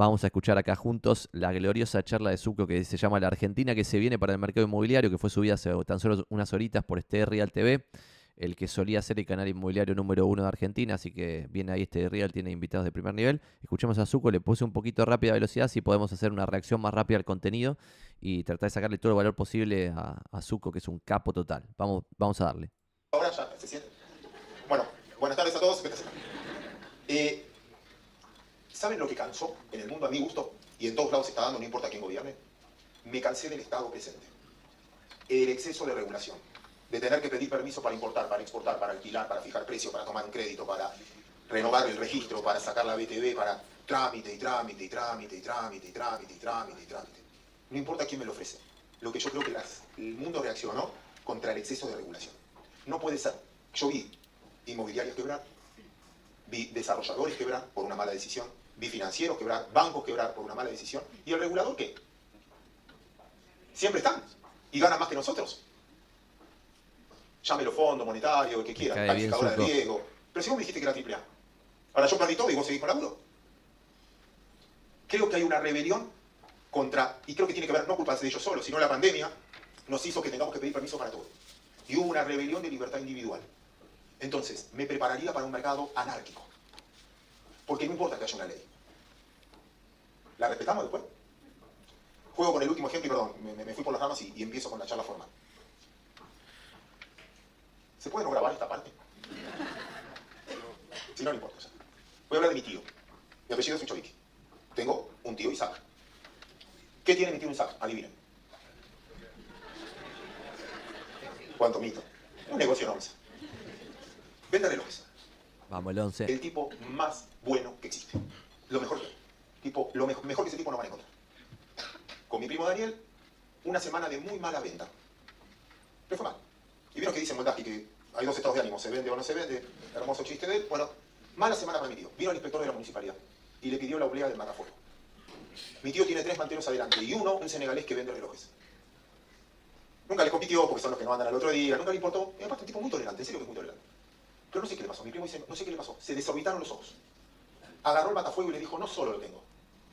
Vamos a escuchar acá juntos la gloriosa charla de Zucco que se llama La Argentina que se viene para el mercado inmobiliario, que fue subida hace tan solo unas horitas por este Real TV, el que solía ser el canal inmobiliario número uno de Argentina, así que viene ahí este Real, tiene invitados de primer nivel. Escuchemos a Zucco, le puse un poquito rápida velocidad, si podemos hacer una reacción más rápida al contenido y tratar de sacarle todo el valor posible a, a que es un capo total. Vamos, vamos a darle. Ahora ya, ¿se siente? Bueno, buenas tardes a todos. Eh, ¿Saben lo que cansó en el mundo a mi gusto? Y en todos lados se está dando, no importa quién gobierne. Me cansé del Estado presente. El exceso de regulación. De tener que pedir permiso para importar, para exportar, para alquilar, para fijar precio, para tomar un crédito, para renovar el registro, para sacar la BTV, para trámite y trámite y trámite y trámite y trámite y trámite y trámite. No importa quién me lo ofrece. Lo que yo creo que las- el mundo reaccionó contra el exceso de regulación. No puede ser. Yo vi inmobiliarios quebrar, vi desarrolladores quebrar por una mala decisión, vi financieros quebrar, bancos quebrar por una mala decisión. ¿Y el regulador qué? Siempre están y ganan más que nosotros. Llámelo fondo monetario, el que quiera, calificadora de riesgo. Pero si vos me dijiste que era triple A. Ahora yo perdí todo y vos seguís con laburo. Creo que hay una rebelión contra, y creo que tiene que ver, no culpa de ellos solos, sino la pandemia nos hizo que tengamos que pedir permiso para todo. Y hubo una rebelión de libertad individual. Entonces, me prepararía para un mercado anárquico. Porque no importa que haya una ley. ¿La respetamos después? Juego con el último ejemplo y perdón, me, me- fui por las ramas y, y empiezo con la charla formal. ¿Se puede no grabar esta parte? Si no, no importa. Voy a hablar de mi tío. Mi apellido es Uchoviki. Tengo un tío Isaac. ¿Qué tiene mi tío Isaac? Adivinen. ¿Cuánto mito? Un negocio en once. Vende relojes. Vamos, el 11. El tipo más bueno que existe. Lo mejor que hay. Tipo, lo mejor, que ese tipo no van a encontrar. Con mi primo Daniel, una semana de muy mala venta. Le fue mal. Y vieron que dice Moldaski que hay dos estados de ánimo, se vende o no se vende. Hermoso chiste de él. Bueno, mala semana para mi tío. Vino el inspector de la municipalidad y le pidió la oblea del matafuego. Mi tío tiene tres manteros adelante y uno, un senegalés que vende relojes. Nunca le compitió porque son los que no andan al otro día, nunca le importó. Y aparte, un tipo muy tolerante, en serio que es muy tolerante. Pero no sé qué le pasó. Mi primo dice, no sé qué le pasó. Se desorbitaron los ojos. Agarró el matafuego y le dijo, no solo lo tengo.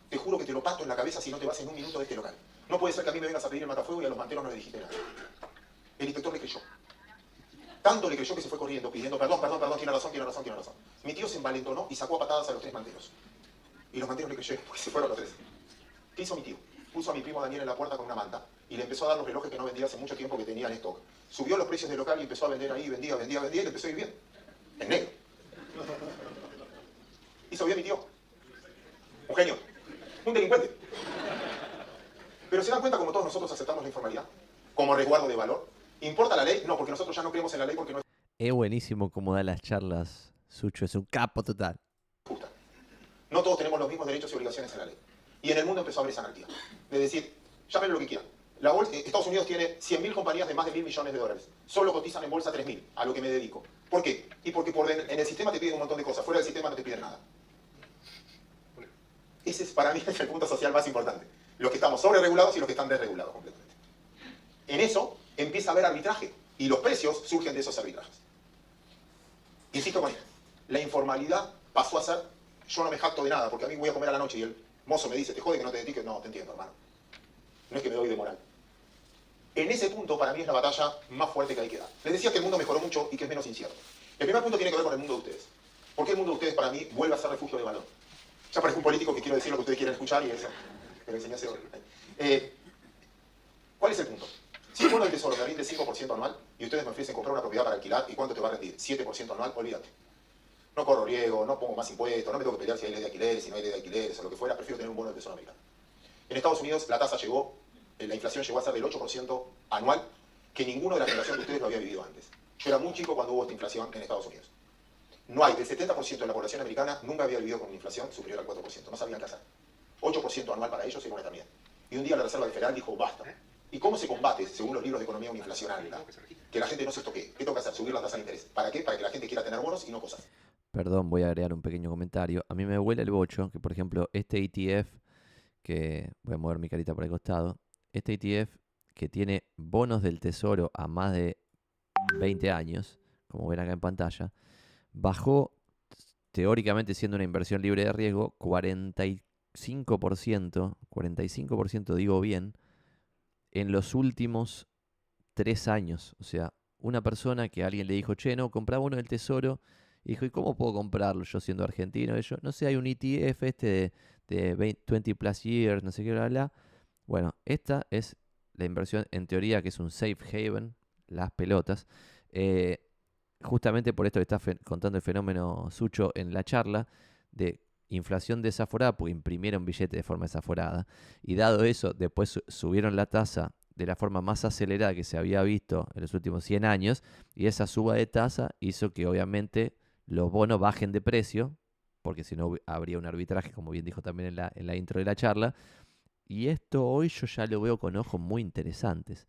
Te juro que te lo parto en la cabeza si no te vas en un minuto de este local. No puede ser que a mí me vengas a pedir el matafuego y a los manteros no le dijiste nada. El inspector le creyó. Tanto le creyó que se fue corriendo pidiendo perdón, perdón, perdón, tiene razón, tiene razón, tiene razón. Mi tío se envalentonó y sacó a patadas a los tres manteros. Y los manteros le creyeron se fueron los tres. ¿Qué hizo mi tío? Puso a mi primo Daniel en la puerta con una manta y le empezó a dar los relojes que no vendía hace mucho tiempo que tenía en stock. Subió los precios del local y empezó a vender ahí, vendía, vendía, vendía y le empezó a ir bien. En negro. Hizo bien mi tío. Un genio. Un delincuente. Pero se dan cuenta como todos nosotros aceptamos la informalidad como resguardo de valor. ¿Importa la ley? No, porque nosotros ya no creemos en la ley porque no es Es buenísimo cómo da las charlas, Sucho, es un capo total. justa. No todos tenemos los mismos derechos y obligaciones en la ley. Y en el mundo empezó a haber esa anarquía. Es decir, llámenlo lo que quieran. La bolsa- eh, Estados Unidos tiene 100.000 compañías de más de mil millones de dólares. Solo cotizan en bolsa 3.000, a lo que me dedico. ¿Por qué? Y porque por den- en el sistema te piden un montón de cosas. Fuera del sistema no te piden nada. Ese es para mí el punto social más importante. Los que estamos sobre regulados y los que están desregulados completamente. En eso empieza a haber arbitraje y los precios surgen de esos arbitrajes. Insisto con esto, la informalidad pasó a ser, yo no me jacto de nada, porque a mí voy a comer a la noche y el mozo me dice, te jode que no te dediques, no, te entiendo, hermano. No es que me doy de moral. En ese punto, para mí es la batalla más fuerte que hay que dar. Les decía que el mundo mejoró mucho y que es menos incierto. El primer punto tiene que ver con el mundo de ustedes. ¿Por qué el mundo de ustedes, para mí, vuelve a ser refugio de valor? Ya parezco un político que quiero decir lo que ustedes quieren escuchar y eso. Me lo enseñé hace hoy. Eh, ¿Cuál es el punto? Si el bono del tesoro me rinde 5% anual y ustedes me ofrecen comprar una propiedad para alquilar, ¿y cuánto te va a rendir? 7% anual, olvídate. No corro riesgo, no pongo más impuestos, no me tengo que pelear si hay ley de alquileres, si no hay ley de alquileres o lo que fuera, prefiero tener un bono del tesoro americano. En Estados Unidos la tasa llegó, eh, la inflación llegó a ser del 8% anual, que ninguno de la generación de ustedes lo había vivido antes. Yo era muy chico cuando hubo esta inflación en Estados Unidos. No hay, del 70% de la población americana nunca había vivido con una inflación superior al 4%, no sabían qué hacer. 8% anual para ellos era una eternidad. Y un día la Reserva Federal dijo, basta. ¿Y cómo se combate, según los libros de economía, una inflación alta? Que la gente no se estoquee. ¿Qué toca hacer? Subir la tasa de interés. ¿Para qué? Para que la gente quiera tener bonos y no cosas. Perdón, voy a agregar un pequeño comentario. A mí me huele el bocho que, por ejemplo, este ETF, que voy a mover mi carita por el costado, este ETF que tiene bonos del tesoro a más de 20 años, como ven acá en pantalla, bajó, teóricamente siendo una inversión libre de riesgo, 45%, 45% digo bien, en los últimos tres años. O sea, una persona que alguien le dijo, che, no, compraba uno del tesoro. Dijo, ¿y cómo puedo comprarlo yo siendo argentino? Y yo, no sé, hay un ETF este de, 20 plus years, no sé qué, bla, bla. Bueno, esta es la inversión en teoría que es un safe haven, las pelotas. Eh, justamente por esto que está contando el fenómeno Sucho en la charla de inflación desaforada, porque imprimieron billetes de forma desaforada. Y dado eso, después subieron la tasa de la forma más acelerada que se había visto en los últimos 100 años, y esa suba de tasa hizo que obviamente los bonos bajen de precio, porque si no habría un arbitraje, como bien dijo también en la, en la intro de la charla, y esto hoy yo ya lo veo con ojos muy interesantes.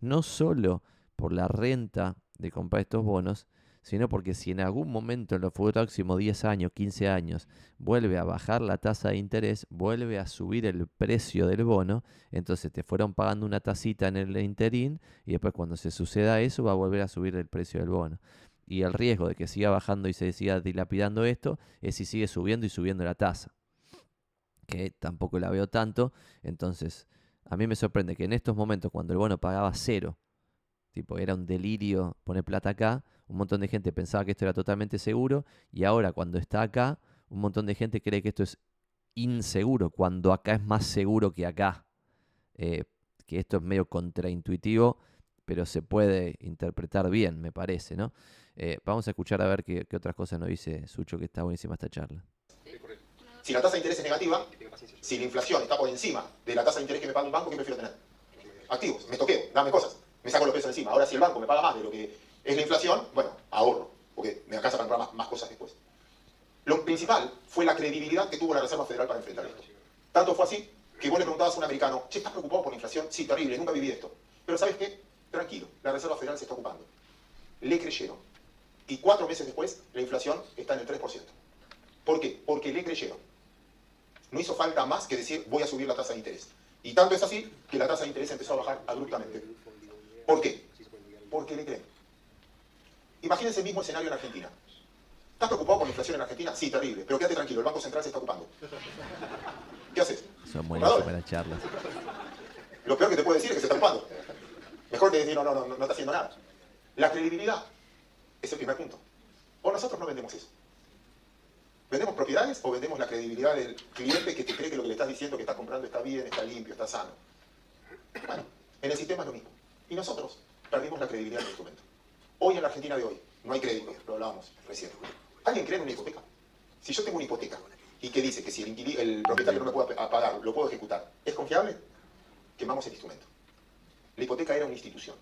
No solo por la renta de comprar estos bonos, sino porque si en algún momento en los próximos 10 años, 15 años, vuelve a bajar la tasa de interés, vuelve a subir el precio del bono, entonces te fueron pagando una tasita en el interín y después cuando se suceda eso va a volver a subir el precio del bono. Y el riesgo de que siga bajando y se siga dilapidando esto es si sigue subiendo y subiendo la tasa, que tampoco la veo tanto, entonces a mí me sorprende que en estos momentos cuando el bono pagaba cero, tipo era un delirio poner plata acá, un montón de gente pensaba que esto era totalmente seguro y ahora cuando está acá, un montón de gente cree que esto es inseguro, cuando acá es más seguro que acá. Eh, que esto es medio contraintuitivo, pero se puede interpretar bien, me parece, ¿no? Eh, vamos a escuchar a ver qué, otras cosas nos dice Sucho, que está buenísima esta charla. Si la tasa de interés es negativa, si la inflación está por encima de la tasa de interés que me paga un banco, ¿qué prefiero tener? Activos, me toqueo, dame cosas, me saco los pesos encima. Ahora, si el banco me paga más de lo que es la inflación, bueno, ahorro, porque me alcanza para comprar más, cosas después. Lo principal fue la credibilidad que tuvo la Reserva Federal para enfrentar esto. Tanto fue así que vos le preguntabas a un americano, ¿estás preocupado por la inflación? Sí, terrible, nunca viví esto. Pero ¿sabes qué? Tranquilo, la Reserva Federal se está ocupando. Le creyeron. Y cuatro meses después, la inflación está en el 3%. ¿Por qué? Porque le creyeron. No hizo falta más que decir, voy a subir la tasa de interés. Y tanto es así que la tasa de interés empezó a bajar abruptamente. ¿Por qué? Porque le creen. Imagínense el mismo escenario en Argentina. ¿Estás preocupado por la inflación en Argentina? Sí, terrible. Pero quédate tranquilo, el Banco Central se está ocupando. ¿Qué haces? Son buenas charlas. Lo peor que te puedo decir es que se está ocupando. Mejor que decir, no, no, no, no, está haciendo nada. La credibilidad es el primer punto. O nosotros no vendemos eso. ¿Vendemos propiedades o vendemos la credibilidad del cliente que te cree que lo que le estás diciendo que está comprando está bien, está limpio, está sano? Bueno, en el sistema es lo mismo. Y nosotros perdimos la credibilidad del instrumento. Hoy en la Argentina de hoy no hay crédito, lo hablábamos recién. ¿Alguien cree en una hipoteca? Si yo tengo una hipoteca y que dice que si el, propietario no me puede pagar, lo puedo ejecutar, ¿es confiable? Quemamos el instrumento. La hipoteca era una institución.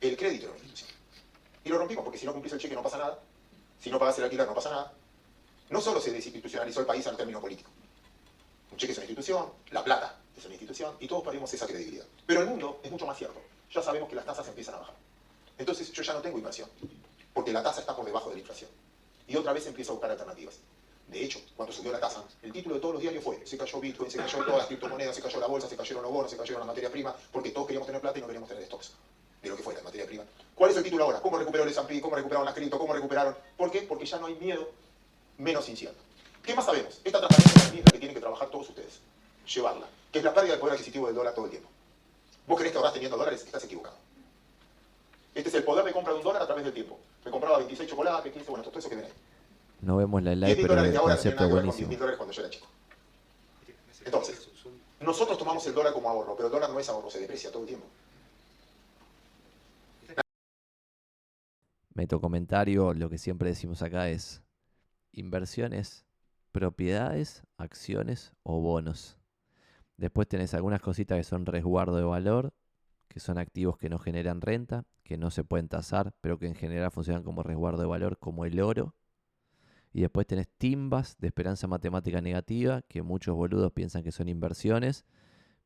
El crédito era una institución. Y lo rompimos porque si no cumplís el cheque no pasa nada. Si no pagas el alquiler no pasa nada. No solo se desinstitucionalizó el país al término político. Un cheque es una institución, la plata es una institución y todos perdimos esa credibilidad. Pero el mundo es mucho más cierto. Ya sabemos que las tasas empiezan a bajar. Entonces yo ya no tengo inversión, porque la tasa está por debajo de la inflación. Y otra vez empiezo a buscar alternativas. De hecho, cuando subió la tasa, el título de todos los diarios fue, se cayó Bitcoin, se cayó todas las criptomonedas, se cayó la bolsa, se cayeron los bonos, se cayeron las materias primas, porque todos queríamos tener plata y no queríamos tener stocks de lo que fuera, materia prima. ¿Cuál es el título ahora? ¿Cómo recuperó el S&P? ¿Cómo recuperaron las cripto? ¿Cómo recuperaron? ¿Por qué? Porque ya no hay miedo, menos incierto. ¿Qué más sabemos? Esta transparencia es la que tienen que trabajar todos ustedes. Llevarla. Que es la pérdida del poder adquisitivo del dólar todo el tiempo. Vos crees que ahorras teniendo dólares, estás equivocado. Este es el poder de compra de un dólar a través del tiempo. Me compraba 26 chocolates, 15, bueno, todo eso que viene No vemos la live, pero el concepto buenísimo. Con dólares cuando yo era chico. Entonces, nosotros tomamos el dólar como ahorro, pero el dólar no es ahorro, se deprecia todo el tiempo. Meto comentario, lo que siempre decimos acá es inversiones, propiedades, acciones o bonos. Después tenés algunas cositas que son resguardo de valor, que son activos que no generan renta, que no se pueden tasar, pero que en general funcionan como resguardo de valor, como el oro. Y después tenés timbas de esperanza matemática negativa, que muchos boludos piensan que son inversiones,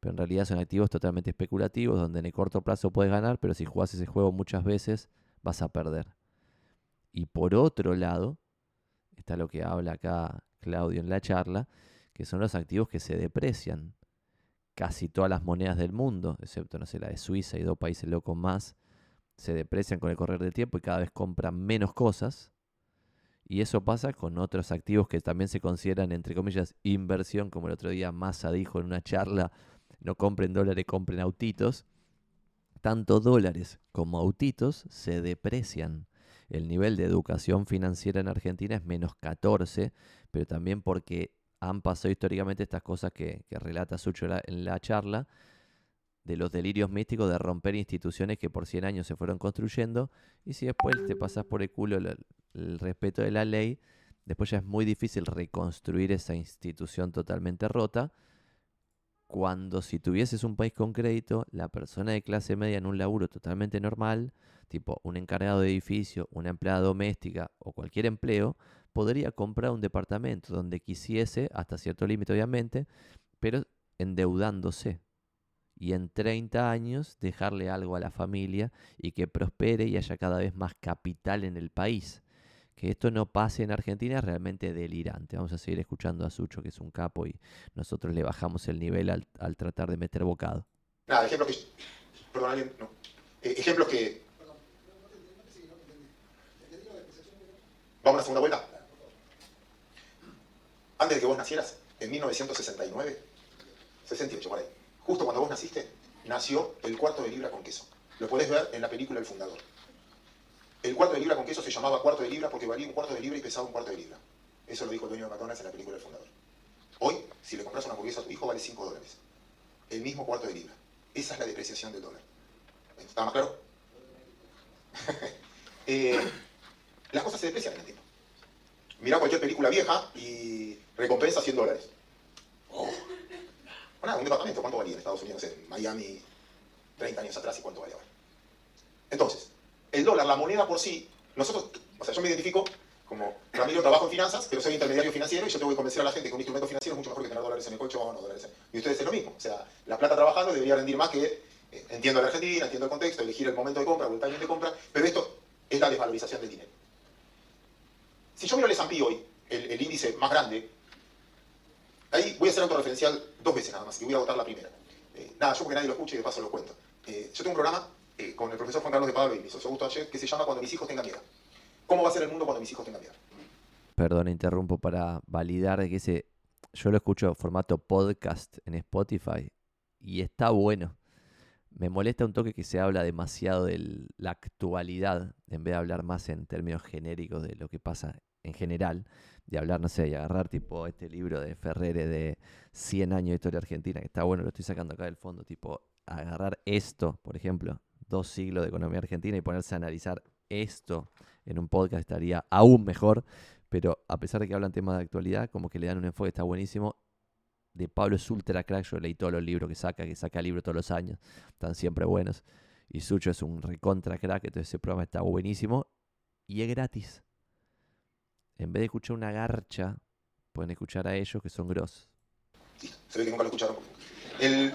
pero en realidad son activos totalmente especulativos, donde en el corto plazo puedes ganar, pero si jugás ese juego muchas veces vas a perder. Y por otro lado, está lo que habla acá Claudio en la charla, que son los activos que se deprecian. Casi todas las monedas del mundo, excepto, no sé, la de Suiza y dos países locos más, se deprecian con el correr del tiempo y cada vez compran menos cosas. Y eso pasa con otros activos que también se consideran, entre comillas, inversión, como el otro día Massa dijo en una charla, no compren dólares, compren autitos. Tanto dólares como autitos se deprecian. El nivel de educación financiera en Argentina es menos 14, pero también porque han pasado históricamente estas cosas que, relata Sucho en la charla, de los delirios místicos de romper instituciones que por 100 años se fueron construyendo, y si después te pasas por el culo el respeto de la ley, después ya es muy difícil reconstruir esa institución totalmente rota. Cuando si tuvieses un país con crédito, la persona de clase media en un laburo totalmente normal, tipo un encargado de edificio, una empleada doméstica o cualquier empleo, podría comprar un departamento donde quisiese, hasta cierto límite obviamente, pero endeudándose. Y en 30 años dejarle algo a la familia y que prospere y haya cada vez más capital en el país que esto no pase en Argentina es realmente delirante. Vamos a seguir escuchando a Sucho, que es un capo, y nosotros le bajamos el nivel al, tratar de meter bocado. Nada, ejemplos que. Perdón, no. Eh, ejemplos que. ¿Vamos a una segunda vuelta? Antes de que vos nacieras, en 1969, 68 por ahí, justo cuando vos naciste, nació el cuarto de libra con queso. Lo podés ver en la película El Fundador. El cuarto de libra con queso se llamaba cuarto de libra porque valía un cuarto de libra y pesaba un cuarto de libra. Eso lo dijo el dueño de McDonald's en la película del fundador. Hoy, si le compras una hamburguesa a tu hijo, vale 5 dólares. El mismo cuarto de libra. Esa es la depreciación del dólar. ¿Está más claro? Eh, las cosas se deprecian en el tiempo. Mirá cualquier película vieja y recompensa 100 dólares. Oh. Bueno, un departamento, ¿cuánto valía en Estados Unidos? En Miami, 30 años atrás y cuánto vale ahora. Entonces, el dólar, la moneda por sí, nosotros, o sea, yo me identifico como Ramiro trabajo en finanzas, pero soy intermediario financiero y yo tengo que convencer a la gente que un instrumento financiero es mucho mejor que tener dólares en el colchón o dólares en... Y ustedes es lo mismo. O sea, la plata trabajando debería rendir más que, eh, entiendo la Argentina, entiendo el contexto, elegir el momento de compra el timing de compra, pero esto es la desvalorización del dinero. Si yo miro el S&P hoy, el, índice más grande, ahí voy a hacer autorreferencial dos veces nada más y voy a votar la primera. Eh, nada, yo porque nadie lo escuche y de paso lo cuento. Eh, yo tengo un programa eh, con el profesor Juan Carlos de Pablo y mi socio Augusto que se llama Cuando mis hijos tengan miedo. ¿Cómo va a ser el mundo cuando mis hijos tengan miedo? Perdón, interrumpo para validar que ese. Yo lo escucho en formato podcast en Spotify y está bueno. Me molesta un toque que se habla demasiado de la actualidad en vez de hablar más en términos genéricos de lo que pasa en general, de hablar, no sé, y agarrar tipo este libro de Ferrere de 100 años de historia argentina, que está bueno, lo estoy sacando acá del fondo, tipo agarrar esto, por ejemplo, dos siglos de economía argentina y ponerse a analizar esto en un podcast estaría aún mejor. Pero a pesar de que hablan temas de actualidad, como que le dan un enfoque, está buenísimo. De Pablo es ultra crack, yo leí todos los libros que saca, que saca libros todos los años, están siempre buenos. Y Sucho es un recontra crack, entonces ese programa está buenísimo y es gratis. En vez de escuchar una garcha, pueden escuchar a ellos que son grosos. Se ve que nunca lo escucharon. El,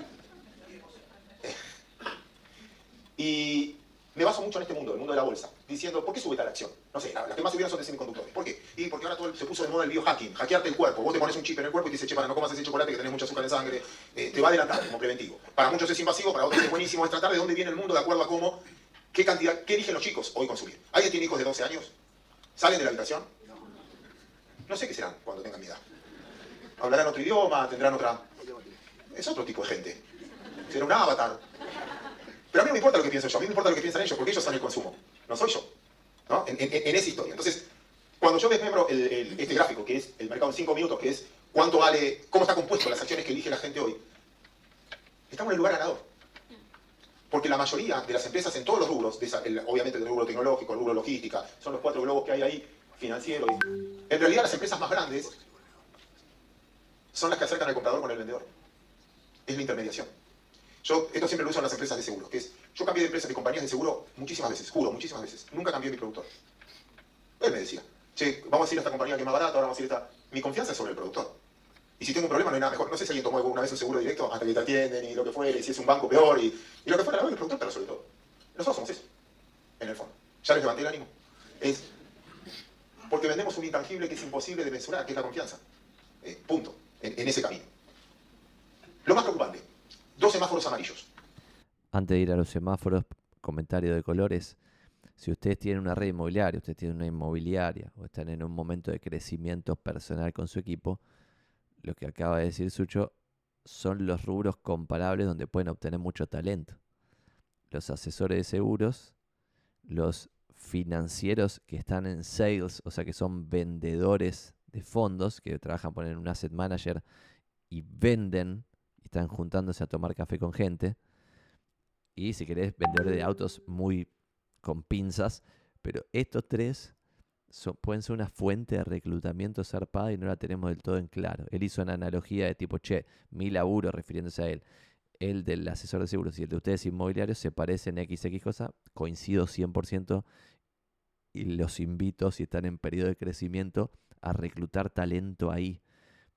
y me baso mucho en este mundo, el mundo de la bolsa, diciendo, ¿por qué sube tal acción? No sé, las que más subieron son de semiconductores. ¿Por qué? Y porque ahora todo se puso de moda el biohacking, hackearte el cuerpo. Vos te pones un chip en el cuerpo y te dices, che, para, no comas ese chocolate que tenés mucho azúcar en sangre. Eh, te va a adelantar como preventivo. Para muchos es invasivo, para otros es buenísimo. Es tratar de dónde viene el mundo de acuerdo a cómo, qué cantidad, qué eligen los chicos hoy consumir. ¿Alguien tiene hijos de 12 años? ¿Salen de la habitación? No sé qué serán cuando tengan mi edad. ¿Hablarán otro idioma? ¿Tendrán otra...? Es otro tipo de gente. Será un avatar pero a mí no me importa lo que pienso yo, a mí me importa lo que piensan ellos, porque ellos son el consumo, no soy yo, ¿no? En, esa historia. Entonces, cuando yo desmembro este gráfico, que es el mercado en 5 minutos, que es cuánto vale, cómo está compuesto las acciones que elige la gente hoy, estamos en el lugar ganador. Porque la mayoría de las empresas en todos los rubros, obviamente el rubro tecnológico, el rubro logística, son los cuatro globos que hay ahí, financiero. en realidad las empresas más grandes son las que acercan al comprador con el vendedor. Es la intermediación. Yo, esto siempre lo uso en las empresas de seguro, que es, yo cambié de empresas de compañías de seguro muchísimas veces, juro, muchísimas veces. Nunca cambié mi productor. Él me decía, che, vamos a ir a esta compañía que es más barata, ahora vamos a ir a esta... Mi confianza es sobre el productor. Y si tengo un problema no hay nada mejor. No sé si alguien tomó alguna vez un seguro directo hasta que te atienden y lo que fuera, y si es un banco peor, y, y lo que fuera, el productor te resuelve todo. Nosotros somos eso, en el fondo. Ya les levanté el ánimo. Es porque vendemos un intangible que es imposible de mensurar, que es la confianza. Eh, punto. en ese camino. Lo más preocupante, Dos semáforos amarillos. Antes de ir a los semáforos, comentario de colores. Si ustedes tienen una red inmobiliaria, ustedes tienen una inmobiliaria o están en un momento de crecimiento personal con su equipo, lo que acaba de decir Sucho son los rubros comparables donde pueden obtener mucho talento. Los asesores de seguros, los financieros que están en sales, o sea que son vendedores de fondos, que trabajan por un asset manager y venden y están juntándose a tomar café con gente. Y si querés, vendedores de autos muy con pinzas. Pero estos tres pueden ser una fuente de reclutamiento zarpada y no la tenemos del todo en claro. Él hizo una analogía de tipo, che, mi laburo, refiriéndose a él, el del asesor de seguros y el de ustedes inmobiliarios se parecen XX cosa, coincido 100% y los invito, si están en periodo de crecimiento, a reclutar talento ahí.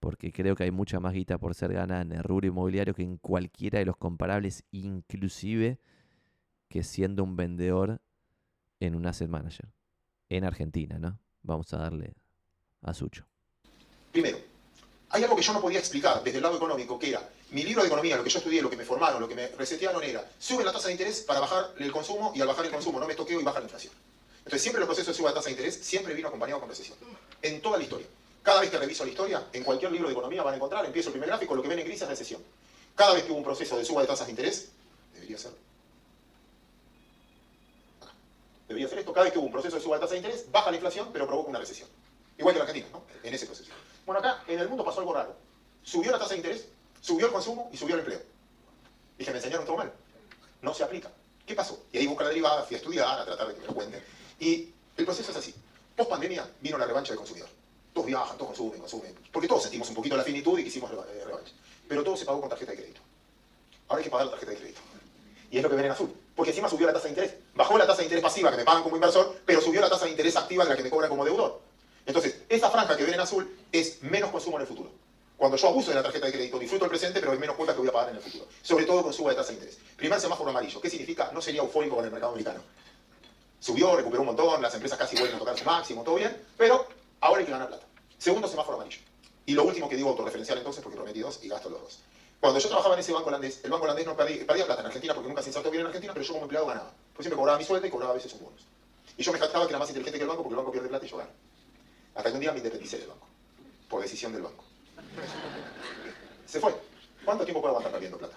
Porque creo que hay mucha más guita por ser ganada en el rubro inmobiliario que en cualquiera de los comparables, inclusive que siendo un vendedor en un asset manager en Argentina, ¿no? Vamos a darle a Sucho. Primero, hay algo que yo no podía explicar desde el lado económico, que era mi libro de economía, lo que yo estudié, lo que me formaron, lo que me resetearon era, sube la tasa de interés para bajar el consumo y al bajar el consumo no me toqueo y baja la inflación. Entonces siempre el proceso de suba de tasa de interés siempre vino acompañado con recesión. En toda la historia. Cada vez que reviso la historia, en cualquier libro de economía van a encontrar, empiezo el primer gráfico, lo que ven en gris es recesión. Cada vez que hubo un proceso de suba de tasas de interés, debería ser debería ser esto, cada vez que hubo un proceso de suba de tasa de interés, baja la inflación, pero provoca una recesión. Igual que la Argentina, ¿no? En ese proceso. Bueno, acá en el mundo pasó algo raro. Subió la tasa de interés, subió el consumo y subió el empleo. Dije, me enseñaron todo mal. No se aplica. ¿Qué pasó? Y ahí busca la derivada, fui a estudiar, a tratar de que me lo cuenten. Y el proceso es así. Post pandemia vino la revancha del consumidor. Todos viajan, todos consumen, consumen. Porque todos sentimos un poquito la finitud y quisimos eh, revancha. Pero todo se pagó con tarjeta de crédito. Ahora hay que pagar la tarjeta de crédito. Y es lo que ven en azul. Porque encima subió la tasa de interés. Bajó la tasa de interés pasiva que me pagan como inversor, pero subió la tasa de interés activa de la que me cobran como deudor. Entonces, esa franja que ven en azul es menos consumo en el futuro. Cuando yo abuso de la tarjeta de crédito, disfruto el presente, pero hay menos cuotas que voy a pagar en el futuro. Sobre todo con suba de tasa de interés. Primer semáforo amarillo. ¿Qué significa? No sería eufórico con el mercado americano. Subió, recuperó un montón, las empresas casi vuelven a tocar su máximo, todo bien, pero ahora hay que ganar plata. Segundo semáforo amarillo. Y lo último que digo autorreferencial entonces, porque prometí dos y gasto los dos. Cuando yo trabajaba en ese banco holandés, el banco holandés no perdía, plata en Argentina porque nunca se insertó bien en Argentina, pero yo como empleado ganaba. Pues siempre cobraba mi sueldo y cobraba a veces un bonus. Y yo me jactaba que era más inteligente que el banco porque el banco pierde plata y yo gano. Hasta que un día me independicé del banco. Por decisión del banco. Se fue. ¿Cuánto tiempo puedo aguantar perdiendo plata?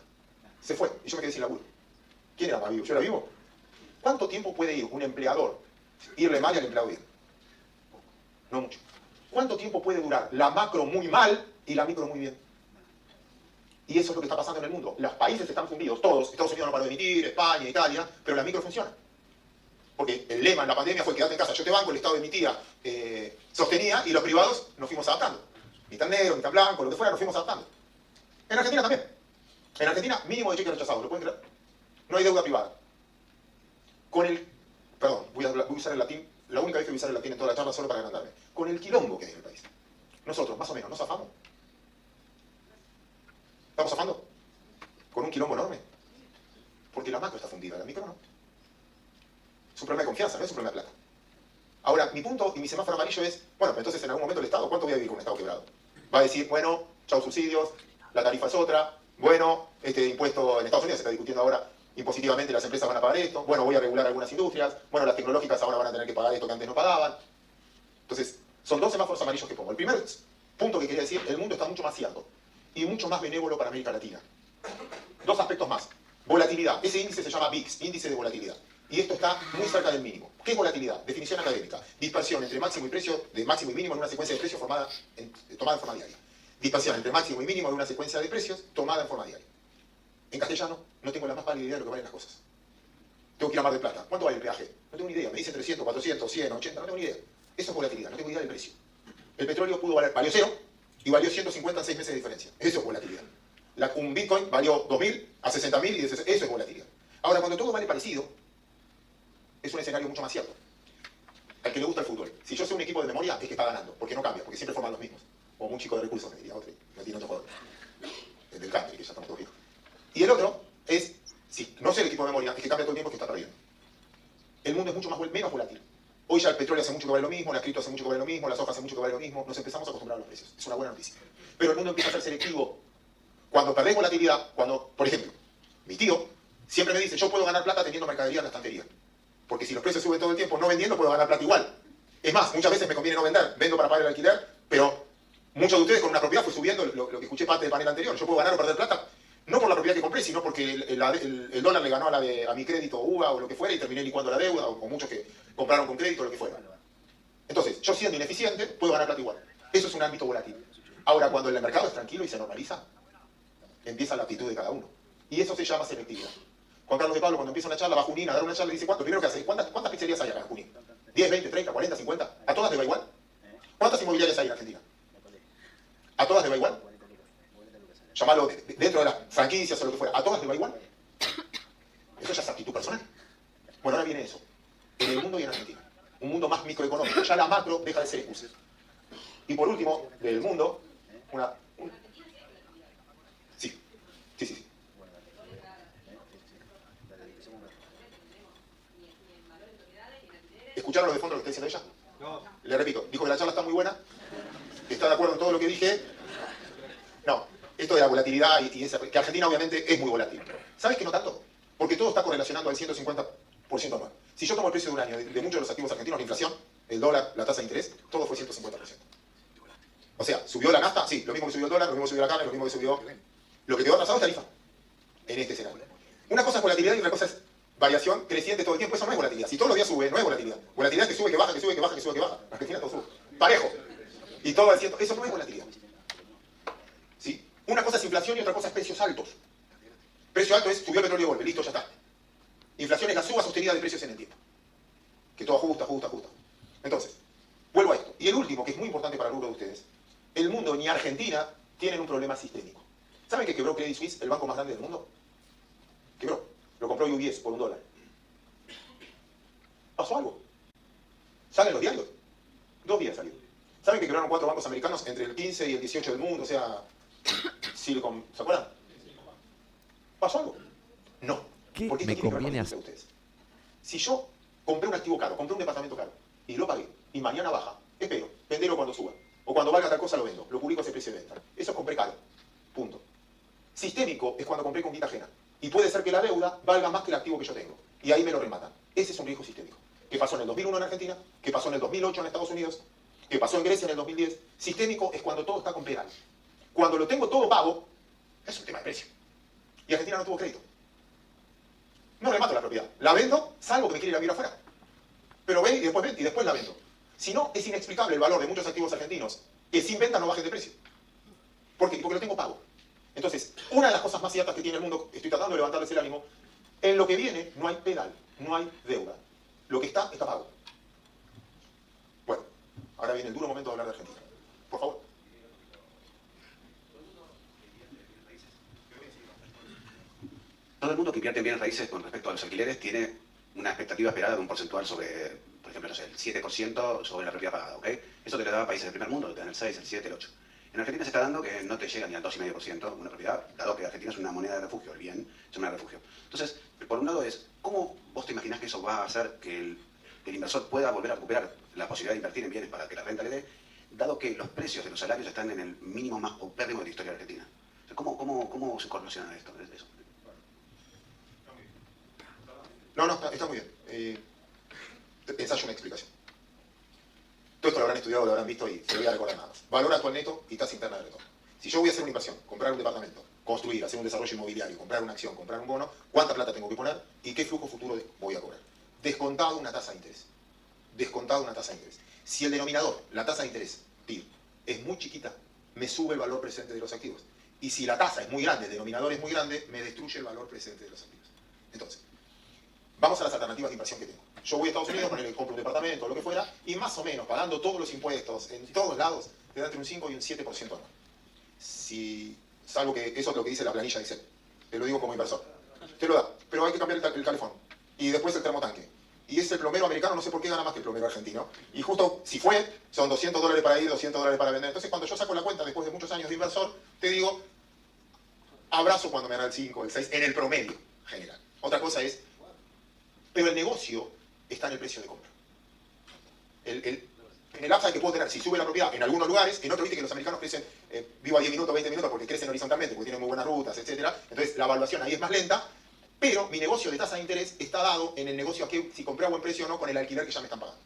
Se fue. Y yo me quedé sin laburo. ¿Quién era más vivo? ¿Yo era vivo? ¿Cuánto tiempo puede ir un empleador irle mal y al empleado bien? No mucho. ¿Cuánto tiempo puede durar la macro muy mal y la micro muy bien? Y eso es lo que está pasando en el mundo. Los países están fundidos, todos. Estados Unidos no paró de emitir, España, Italia, pero la micro funciona. Porque el lema en la pandemia fue quédate en casa, yo te banco, el Estado emitía, eh, sostenía y los privados nos fuimos adaptando. Ni tan negro, ni tan blanco, lo que fuera, nos fuimos adaptando. En Argentina también. En Argentina, mínimo de cheques rechazados, ¿lo pueden creer? No hay deuda privada. Con el. Perdón, voy a, usar el latín, la única vez que voy a usar el latín en toda la charla solo para agrandarme. Con el quilombo que hay en el país. Nosotros, más o menos, ¿nos zafamos? ¿Estamos zafando? Con un quilombo enorme. Porque la macro está fundida, la micro no. Es un problema de confianza, no es un problema de plata. Ahora, mi punto y mi semáforo amarillo es, bueno, entonces en algún momento el Estado, ¿cuánto voy a vivir con un Estado quebrado? Va a decir, bueno, chau subsidios, la tarifa es otra, bueno, este impuesto en Estados Unidos se está discutiendo ahora impositivamente, las empresas van a pagar esto, bueno, voy a regular algunas industrias, bueno, las tecnológicas ahora van a tener que pagar esto que antes no pagaban. Entonces, son dos semáforos amarillos que pongo. El primer punto que quería decir, el mundo está mucho más cierto y mucho más benévolo para América Latina. Dos aspectos más. Volatilidad. Ese índice se llama VIX, índice de volatilidad. Y esto está muy cerca del mínimo. ¿Qué es volatilidad? Definición académica. Dispersión entre máximo y precio, de máximo y mínimo en una secuencia de precios formada en, tomada en forma diaria. Dispersión entre máximo y mínimo de una secuencia de precios tomada en forma diaria. En castellano, no tengo la más pálida idea de lo que valen las cosas. Tengo que ir a Mar de Plata. ¿Cuánto vale el peaje? No tengo ni idea. Me dice 300, 400, 100, 80, no tengo ni idea. Eso es volatilidad, no tengo idea del precio. El petróleo pudo valer, valió cero, y valió 150 en 6 meses de diferencia. Eso es volatilidad. un Bitcoin valió 2.000 a 60.000 y eso es volatilidad. Ahora, cuando todo vale parecido, es un escenario mucho más cierto. Al que le gusta el fútbol. Si yo soy un equipo de memoria, es que está ganando, porque no cambia, porque siempre forman los mismos. O un chico de recursos, me diría otro, no tiene otro jugador. El del country, que ya estamos todos viejos. Y el otro es, si no sé el equipo de memoria, es que cambia todo el tiempo que está perdiendo. El mundo es mucho más, menos volátil. Hoy ya el petróleo hace mucho que vale lo mismo, la cripto hace mucho que vale lo mismo, las hojas hace mucho que vale lo mismo, nos empezamos a acostumbrar a los precios. Es una buena noticia. Pero el mundo empieza a ser selectivo. Cuando perdés volatilidad, cuando, por ejemplo, mi tío siempre me dice, yo puedo ganar plata teniendo mercadería en la estantería. Porque si los precios suben todo el tiempo, no vendiendo puedo ganar plata igual. Es más, muchas veces me conviene no vender, vendo para pagar el alquiler, pero muchos de ustedes con una propiedad fue subiendo lo, que escuché parte del panel anterior. Yo puedo ganar o perder plata, no por la propiedad que compré, sino porque el, dólar le ganó a, la de, a mi crédito UVA o lo que fuera y terminé licuando la deuda, o, muchos que compraron con crédito o lo que fuera. Entonces, yo siendo ineficiente, puedo ganar plata igual. Eso es un ámbito volátil. Ahora, cuando el mercado es tranquilo y se normaliza, empieza la actitud de cada uno. Y eso se llama selectividad. Juan Carlos de Pablo, cuando empieza una charla, va a Junín a dar una charla y dice, ¿cuánto? Primero que hace, ¿cuántas, ¿cuántas pizzerías hay acá en Junín? ¿10, 20, 30, 40, 50? ¿A todas le va igual? ¿Cuántas inmobiliarias hay en Argentina? ¿A todas le va igual? Llamalo dentro de las franquicias o lo que fuera. ¿A todas le va igual? Eso ya es actitud personal. Bueno, ahora viene eso. En el mundo y en Argentina. Un mundo más microeconómico. Ya la macro deja de ser excusa. Y por último, del mundo, una... Sí, sí, sí. sí. ¿Escucharon lo de fondo lo que está diciendo ella? No. Le repito, dijo que la charla está muy buena, está de acuerdo en todo lo que dije. Esto de la volatilidad y, esa, que Argentina obviamente es muy volátil. ¿Sabes que no tanto? Porque todo está correlacionando al 150% anual. Si yo tomo el precio de un año de, muchos de los activos argentinos, la inflación, el dólar, la tasa de interés, todo fue 150%. O sea, ¿subió la nafta? Sí, lo mismo que subió el dólar, lo mismo que subió la carne, lo mismo que subió... Lo que quedó atrasado es tarifa. En este escenario. Una cosa es volatilidad y otra cosa es variación creciente todo el tiempo. Eso no es volatilidad. Si todos los días sube, no es volatilidad. Volatilidad que sube, que baja, que sube, que baja, que sube, que baja. Argentina todo sube. Parejo. Y todo el ciento. Eso no es volatilidad. Una cosa es inflación y otra cosa es precios altos. Precio alto es subió el petróleo golpe, listo, ya está. Inflación es la suba sostenida de precios en el tiempo. Que todo ajusta, ajusta, ajusta. Entonces, vuelvo a esto. Y el último, que es muy importante para el de ustedes. El mundo ni Argentina tienen un problema sistémico. ¿Saben que quebró Credit Suisse, el banco más grande del mundo? Quebró. Lo compró UBS por un dólar. ¿Pasó algo? ¿Salen los diarios? Dos días salió. ¿Saben que quebraron cuatro bancos americanos entre el 15 y el 18 del mundo? O sea, Silicon, ¿se acuerdan? ¿Pasó algo? No. ¿Qué Porque me conviene hacer? Ustedes. Si yo compré un activo caro, compré un departamento caro y lo pagué y mañana baja, espero, venderlo cuando suba. O cuando valga tal cosa lo vendo, lo publico a ese precio de venta. Eso es compré caro. Punto. Sistémico es cuando compré con quita ajena. Y puede ser que la deuda valga más que el activo que yo tengo. Y ahí me lo rematan. Ese es un riesgo sistémico. ¿Qué pasó en el 2001 en Argentina? ¿Qué pasó en el 2008 en Estados Unidos? que pasó en Grecia en el 2010. Sistémico es cuando todo está con pegal. Cuando lo tengo todo pago, es un tema de precio. Y Argentina no tuvo crédito. No remato la propiedad. La vendo, salvo que me quiere ir a vivir afuera. Pero ven y después ven y después la vendo. Si no, es inexplicable el valor de muchos activos argentinos que sin venta no bajen de precio. ¿Por qué? Porque lo tengo pago. Entonces, una de las cosas más ciertas que tiene el mundo, estoy tratando de levantarles el ánimo, en lo que viene no hay pedal, no hay deuda. Lo que está, está pago. Ahora viene el duro momento de hablar de Argentina. Por favor. Todo el mundo que invierte en bienes raíces con respecto a los alquileres tiene una expectativa esperada de un porcentual sobre, por ejemplo, el 7% sobre la propiedad pagada, ¿ok? Eso te lo da países del primer mundo, te dan el 6, el 7, el 8. En Argentina se está dando que no te llega ni al 2,5% una propiedad, dado que Argentina es una moneda de refugio, el bien es una moneda de refugio. Entonces, por un lado es, ¿cómo vos te imaginás que eso va a hacer que el inversor pueda volver a recuperar la posibilidad de invertir en bienes para que la renta le dé, dado que los precios de los salarios están en el mínimo más paupérrimo de la historia argentina. ¿Cómo, cómo, cómo se correlaciona esto? No, no, está, muy bien. Eh, ensayo una explicación. Todo esto lo habrán estudiado, lo habrán visto y se lo voy a recordar nada más. Valor actual neto y tasa interna de retorno. Si yo voy a hacer una inversión, comprar un departamento, construir, hacer un desarrollo inmobiliario, comprar una acción, comprar un bono, ¿cuánta plata tengo que poner y qué flujo futuro voy a cobrar? descontado una tasa de interés. Descontado una tasa de interés. Si el denominador, la tasa de interés, TIR, es muy chiquita, me sube el valor presente de los activos. Y si la tasa es muy grande, el denominador es muy grande, me destruye el valor presente de los activos. Entonces, vamos a las alternativas de inversión que tengo. Yo voy a Estados Unidos, ponerle, compro un departamento o lo que fuera, y más o menos, pagando todos los impuestos en todos lados, te da entre un 5 y un 7% anual. Si, salvo que eso es lo que dice la planilla de Excel. Te lo digo como inversor. Te lo da, pero hay que cambiar el, el calefón y después el termotanque. Y ese plomero americano no sé por qué gana más que el plomero argentino. Y justo si fue, son 200 dólares para ir, 200 dólares para vender. Entonces cuando yo saco la cuenta después de muchos años de inversor, te digo, abrazo cuando me da el 5, el 6, en el promedio general. Otra cosa es, pero el negocio está en el precio de compra. El, en el upside que puedo tener, si sube la propiedad en algunos lugares, en otros viste que los americanos crecen, eh, vivo a 10 minutos, 20 minutos, porque crecen horizontalmente, porque tienen muy buenas rutas, etc. Entonces la evaluación ahí es más lenta, Pero mi negocio de tasa de interés está dado en el negocio a que si compré a buen precio o no con el alquiler que ya me están pagando.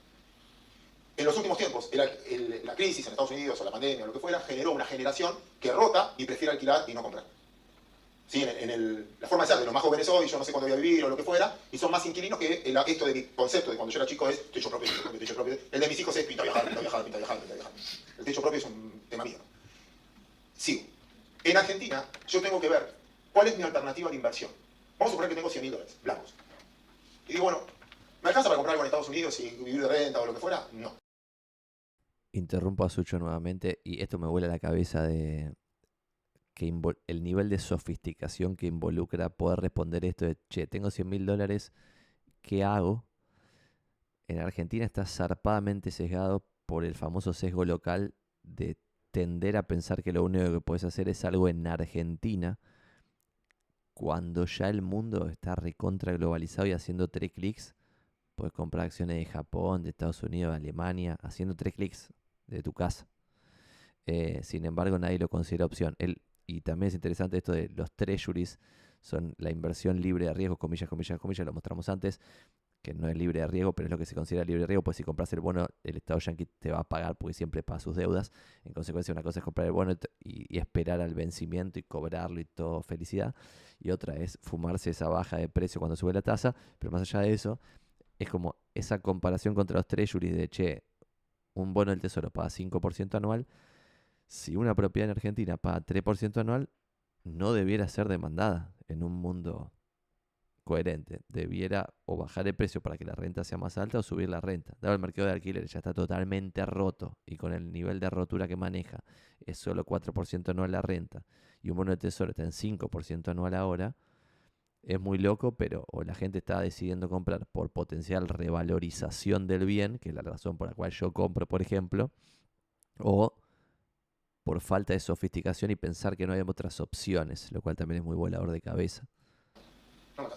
En los últimos tiempos, el- el- la crisis en Estados Unidos o la pandemia o lo que fuera, generó una generación que rota y prefiere alquilar y no comprar. Sí, en, la forma de ser de los más jóvenes hoy, yo no sé cuándo voy a vivir o lo que fuera, y son más inquilinos que esto de mi concepto de cuando yo era chico es techo propio, techo propio, techo propio. El de mis hijos es pinta viajar, pinta viajar, pinta viajar, pinta viajar. El techo propio es un tema mío. Sigo. En Argentina, yo tengo que ver cuál es mi alternativa de inversión. Vamos a suponer que tengo 100 mil dólares blancos. Y digo, bueno, ¿me alcanza para comprar algo en Estados Unidos y vivir de renta o lo que fuera? No. Interrumpo a Sucho nuevamente y esto me vuela la cabeza de que el nivel de sofisticación que involucra poder responder esto de, che, tengo 100 mil dólares, ¿qué hago? En Argentina está zarpadamente sesgado por el famoso sesgo local de tender a pensar que lo único que puedes hacer es algo en Argentina, cuando ya el mundo está recontra globalizado y haciendo tres clics, puedes comprar acciones de Japón, de Estados Unidos, de Alemania, haciendo tres clics de tu casa. Eh, sin embargo, nadie lo considera opción. El, y también es interesante esto de los treasuries, son la inversión libre de riesgo, comillas, comillas, comillas, lo mostramos antes, que no es libre de riesgo, pero es lo que se considera libre de riesgo, pues si compras el bono, el Estado Yankee te va a pagar porque siempre paga sus deudas. En consecuencia, una cosa es comprar el bono y y esperar al vencimiento y cobrarlo y todo felicidad. Y otra es fumarse esa baja de precio cuando sube la tasa, pero más allá de eso, es como esa comparación contra los treasuries de, che, un bono del tesoro paga 5% anual, si una propiedad en Argentina paga 3% anual, no debiera ser demandada en un mundo coherente. Debiera o bajar el precio para que la renta sea más alta o subir la renta. Dado el mercado de alquiler ya está totalmente roto y con el nivel de rotura que maneja es solo 4% anual la renta y un bono de tesoro está en 5% anual ahora, es muy loco, pero o la gente está decidiendo comprar por potencial revalorización del bien, que es la razón por la cual yo compro, por ejemplo, o por falta de sofisticación y pensar que no hay otras opciones, lo cual también es muy volador de cabeza. No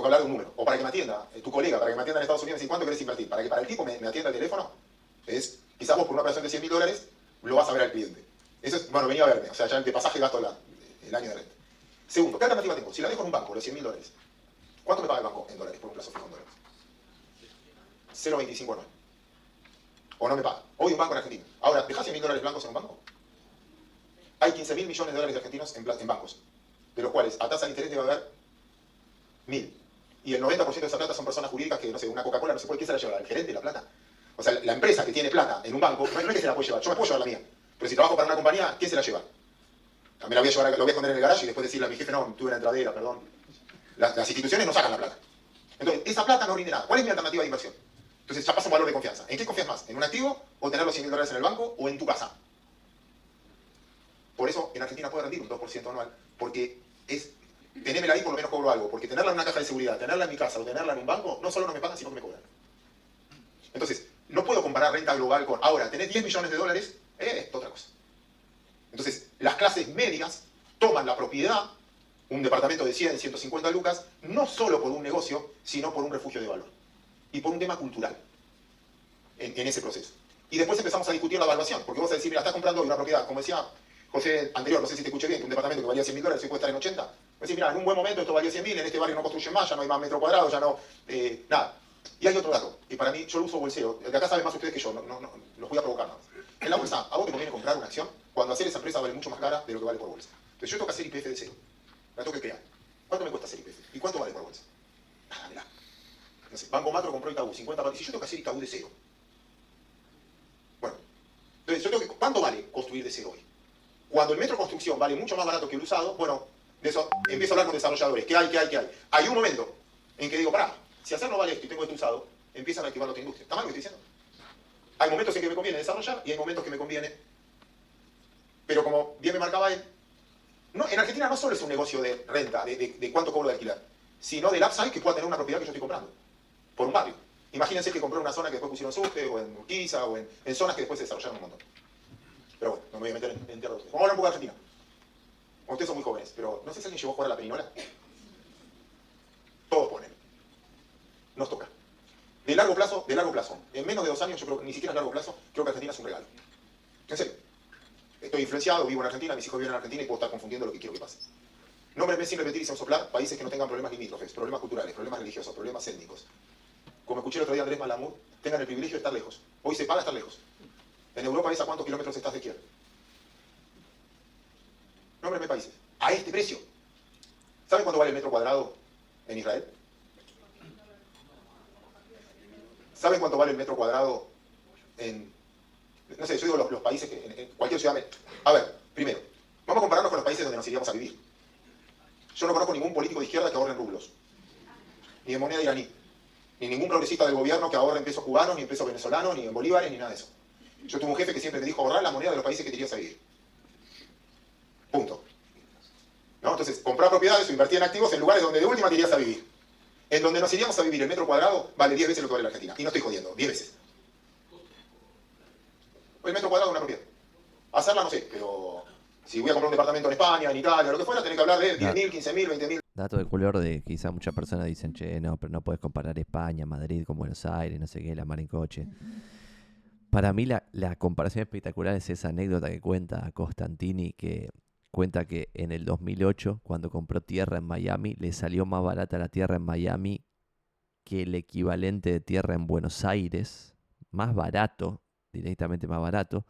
que hablar de un número. O para que me atienda eh, tu colega, para que me atienda en Estados Unidos, ¿y cuánto querés invertir? Para que para el tipo me, atienda el teléfono, es, quizás vos por una operación de 100 mil dólares, lo vas a ver al cliente. Eso es, bueno, venía a verme, o sea, ya de pasaje gasto el año de renta. Segundo, ¿qué alternativa tengo? Si la dejo en un banco, los 100 mil dólares, ¿cuánto me paga el banco en dólares por un plazo fijo en dólares? 0,25 anual. O no me paga. Hoy un banco en Argentina. Ahora, ¿dejás 100 mil dólares blancos en un banco? Hay 15 mil millones de dólares de argentinos en, en bancos, de los cuales a tasa de interés debe haber mil. Y el 90% de esa plata son personas jurídicas que, no sé, una Coca-Cola no se puede, ¿quién se la lleva? ¿El gerente de la plata? O sea, la empresa que tiene plata en un banco, no es que se la puede llevar, yo me puedo llevar la mía. Pero si trabajo para una compañía, ¿quién se la lleva? Me la voy a llevar, lo voy a esconder en el garage y después decirle a mi jefe, no, tuve una entradera, perdón. Las, las instituciones no sacan la plata. Entonces, esa plata no rinde nada. ¿Cuál es mi alternativa de inversión? Entonces, ya pasa un valor de confianza. ¿En qué confías más? ¿En un activo o tener los 100 mil dólares en el banco o en tu casa? Por eso en Argentina puede rendir un 2% anual, porque es tenerla ahí por lo menos cobro algo, porque tenerla en una caja de seguridad, tenerla en mi casa o tenerla en un banco, no solo no me pagan, sino que me cobran. Entonces, no puedo comparar renta global con, ahora, tener 10 millones de dólares, eh, es otra cosa. Entonces, las clases medias toman la propiedad, un departamento de 100, 150 lucas, no solo por un negocio, sino por un refugio de valor. Y por un tema cultural en, en ese proceso. Y después empezamos a discutir la evaluación, porque vos vas a decir, mira, estás comprando una propiedad, como decía José anterior, no sé si te escuché bien, que un departamento que valía 100 mil dólares hoy puede estar en 80. Vos decís, mira, en un buen momento esto valía 100 mil, en este barrio no construyen más, ya no hay más metro cuadrado, ya no, eh, nada. Y hay otro dato, y para mí yo lo uso bolseo, de acá saben más ustedes que yo, no, no, no, los voy a provocar nada más. En la bolsa, a vos te conviene comprar una acción cuando hacer esa empresa vale mucho más cara de lo que vale por bolsa. Entonces yo tengo que hacer IPF de cero, la tengo que crear. ¿Cuánto me cuesta hacer IPF? ¿Y cuánto vale por bolsa? Nada, mirá. Sé, Banco Macro compró Itaú, 50 palos. Si yo tengo que hacer Itaú de cero. Bueno, entonces yo tengo que, ¿cuánto vale construir de cero hoy? Cuando el metro construcción vale mucho más barato que el usado, bueno, de eso empiezo a hablar con desarrolladores. ¿Qué hay, qué hay, qué hay? Hay un momento en que digo, pará, si hacerlo vale esto y tengo esto usado, empiezan a activar otra industria. ¿Está mal lo que estoy diciendo? Hay momentos en que me conviene desarrollar y hay momentos que me conviene. Pero como bien me marcaba él, no, en Argentina no solo es un negocio de renta, de, de- de cuánto cobro de alquiler, sino del upside que pueda tener una propiedad que yo estoy comprando, por un barrio. Imagínense que compré una zona que después pusieron subte, o en Urquiza, o en, en zonas que después se desarrollaron un montón. Pero bueno, no me voy a meter en, en tierra de ustedes. Vamos a hablar un poco de Argentina. Ustedes son muy jóvenes, pero no sé si alguien llegó a jugar a la perinola. Todos ponen. Nos toca. De largo plazo, de largo plazo. En menos de dos años, yo creo ni siquiera a largo plazo, creo que Argentina es un regalo. En serio. Estoy influenciado, vivo en Argentina, mis hijos viven en Argentina y puedo estar confundiendo lo que quiero que pase. Nómbrenme sin repetir y sin soplar países que no tengan problemas limítrofes, problemas culturales, problemas religiosos, problemas étnicos. Como escuché el otro día Andrés Malamud, tengan el privilegio de estar lejos. Hoy se paga estar lejos. En Europa es a cuántos kilómetros estás de Kiev. Nómbrenme países. A este precio. ¿Saben cuánto vale el metro cuadrado en Israel? ¿Saben cuánto vale el metro cuadrado en, no sé, yo digo los, países que cualquier ciudad... A ver, primero, vamos a compararnos con los países donde nos iríamos a vivir. Yo no conozco ningún político de izquierda que ahorre en rublos, ni en moneda iraní, ni ningún progresista del gobierno que ahorre en pesos cubanos, ni en pesos venezolanos, ni en bolívares, ni nada de eso. Yo tuve un jefe que siempre me dijo ahorrar la moneda de los países que a vivir. Punto. ¿No? Entonces, comprar propiedades o invertir en activos en lugares donde de última te irías a vivir. En donde nos iríamos a vivir el metro cuadrado vale 10 veces lo que vale la Argentina. Y no estoy jodiendo, 10 veces. El metro cuadrado de una propiedad. Hacerla no sé, pero si voy a comprar un departamento en España, en Italia, lo que fuera, tenés que hablar de 10.000, 15.000, 20.000. Dato de color de quizá muchas personas dicen, che, no, pero no puedes comparar España, Madrid con Buenos Aires, no sé qué, la mar en coche. Para mí la, la comparación espectacular es esa anécdota que cuenta Costantini, que cuenta que en el 2008, cuando compró tierra en Miami, le salió más barata la tierra en Miami que el equivalente de tierra en Buenos Aires, más barato, directamente más barato,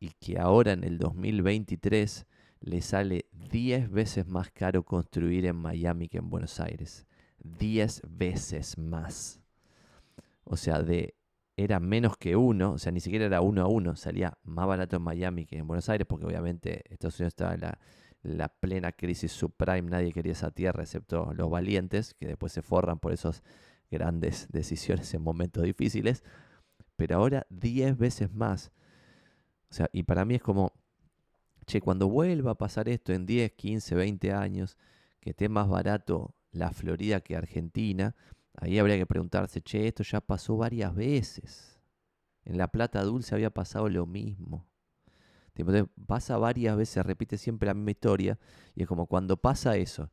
y que ahora en el 2023 le sale 10 veces más caro construir en Miami que en Buenos Aires. 10 veces más. O sea, de era menos que uno, o sea, ni siquiera era uno a uno, salía más barato en Miami que en Buenos Aires, porque obviamente Estados Unidos estaba en la, plena crisis subprime, nadie quería esa tierra excepto los valientes, que después se forran por esas grandes decisiones en momentos difíciles, pero ahora 10 veces más. O sea, y para mí es como, che, cuando vuelva a pasar esto en 10, 15, 20 años, que esté más barato la Florida que Argentina, Ahí habría que preguntarse, che, esto ya pasó varias veces. En La Plata Dulce había pasado lo mismo. Entonces, pasa varias veces, repite siempre la misma historia. Y es como cuando pasa eso,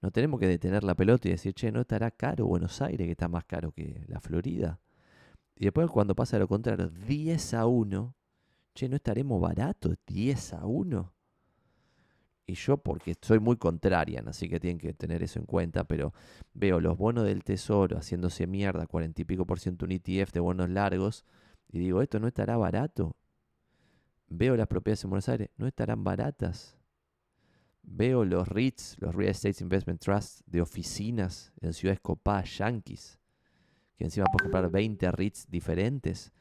no tenemos que detener la pelota y decir, che, no estará caro Buenos Aires, que está más caro que la Florida. Y después cuando pasa lo contrario, 10 a 1, che, no estaremos baratos, 10 a 1 y yo porque soy muy contrarian, así que tienen que tener eso en cuenta, pero veo los bonos del tesoro haciéndose mierda, cuarenta y pico por ciento un ETF de bonos largos, y digo, ¿esto no estará barato? Veo las propiedades en Buenos Aires, ¿no estarán baratas? Veo los REITs, los Real Estate Investment Trusts de oficinas en ciudades copadas, yankees, que encima puedes comprar 20 REITs diferentes,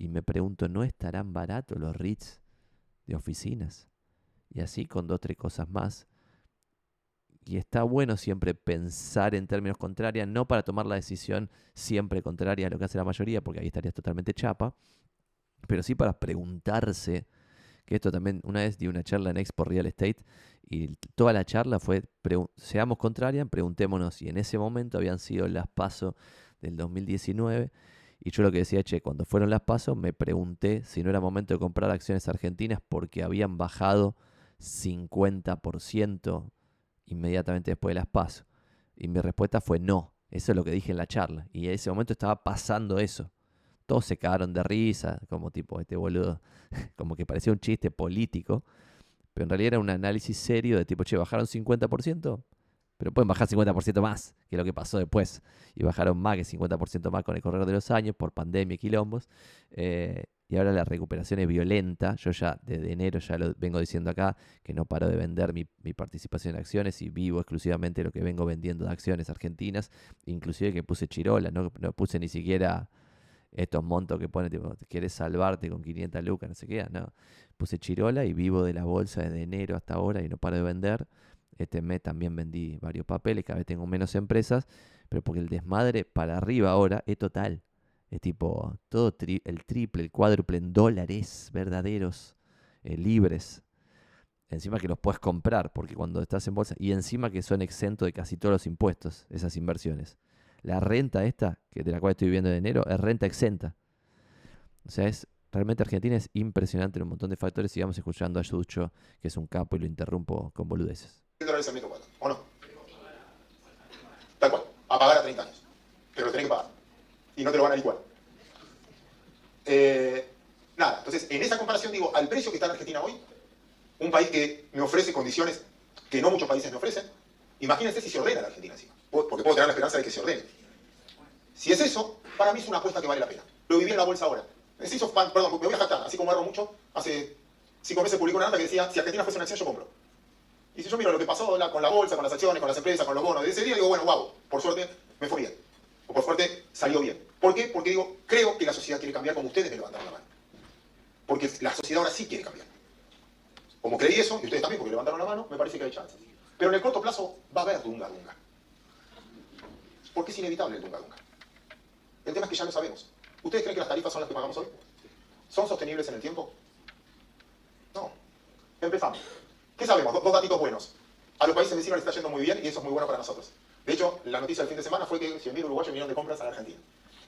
y me pregunto, ¿no estarán baratos los REITs de oficinas? y así con dos o tres cosas más. Y está bueno siempre pensar en términos contrarios, no para tomar la decisión siempre contraria a lo que hace la mayoría, porque ahí estarías totalmente chapa, pero sí para preguntarse, que esto también, una vez di una charla en Expo Real Estate y toda la charla fue, seamos contrarias, preguntémonos, y en ese momento habían sido las pasos del 2019, y yo lo que decía, che, cuando fueron las pasos me pregunté si no era momento de comprar acciones argentinas porque habían bajado 50% inmediatamente después de las pasos. Y mi respuesta fue no. Eso es lo que dije en la charla. Y en ese momento estaba pasando eso. Todos se cagaron de risa, como tipo, este boludo, como que parecía un chiste político. Pero en realidad era un análisis serio de tipo, che, bajaron 50%, pero pueden bajar 50% más, que lo que pasó después. Y bajaron más que 50% más con el correr de los años por pandemia y quilombos. Eh, y ahora la recuperación es violenta. Yo ya desde enero ya lo vengo diciendo acá, que no paro de vender mi, participación en acciones y vivo exclusivamente lo que vengo vendiendo de acciones argentinas, inclusive que puse chirola, no, no puse ni siquiera estos montos que pone, tipo, quieres salvarte con 500 lucas, no sé qué, no. Puse chirola y vivo de la bolsa desde enero hasta ahora y no paro de vender. Este mes también vendí varios papeles, cada vez tengo menos empresas, pero porque el desmadre para arriba ahora es total. Es tipo todo el triple, el cuádruple en dólares verdaderos, eh, libres. Encima que los puedes comprar, porque cuando estás en bolsa, y encima que son exentos de casi todos los impuestos, esas inversiones. La renta esta, que de la cual estoy viviendo de enero, es renta exenta. O sea, es realmente Argentina es impresionante en un montón de factores. Sigamos escuchando a Yucho, que es un capo, y lo interrumpo con boludeces. ¿O no? Tal cual, a pagar a 30 años. Pero lo tenés que pagar y no te lo van a licuar. Eh, nada, entonces en esa comparación digo, al precio que está en Argentina hoy, un país que me ofrece condiciones que no muchos países me ofrecen. Imagínense si se ordena la Argentina encima, porque puedo tener la esperanza de que se ordene. Si es eso, para mí es una apuesta que vale la pena. Lo viví en la bolsa ahora. Se hizo, perdón, me voy a jactar, así como erro mucho, hace cinco meses publicó una nota que decía, si Argentina fuese una acción, yo compro. Y si yo miro lo que pasó con la bolsa, con las acciones, con las empresas, con los bonos de ese día, digo, bueno, wow, por suerte me fue bien. O por suerte salió bien. ¿Por qué? Porque digo, creo que la sociedad quiere cambiar como ustedes me levantaron la mano. Porque la sociedad ahora sí quiere cambiar. Como creí eso, y ustedes también, porque levantaron la mano, me parece que hay chances. Pero en el corto plazo va a haber dunga dunga. Porque es inevitable el dunga dunga. El tema es que ya lo sabemos. ¿Ustedes creen que las tarifas son las que pagamos hoy? ¿Son sostenibles en el tiempo? No. Empezamos. ¿Qué sabemos? Dos, datitos buenos. A los países vecinos les está yendo muy bien y eso es muy bueno para nosotros. De hecho, la noticia del fin de semana fue que 100.000 uruguayos vinieron de compras a la Argentina.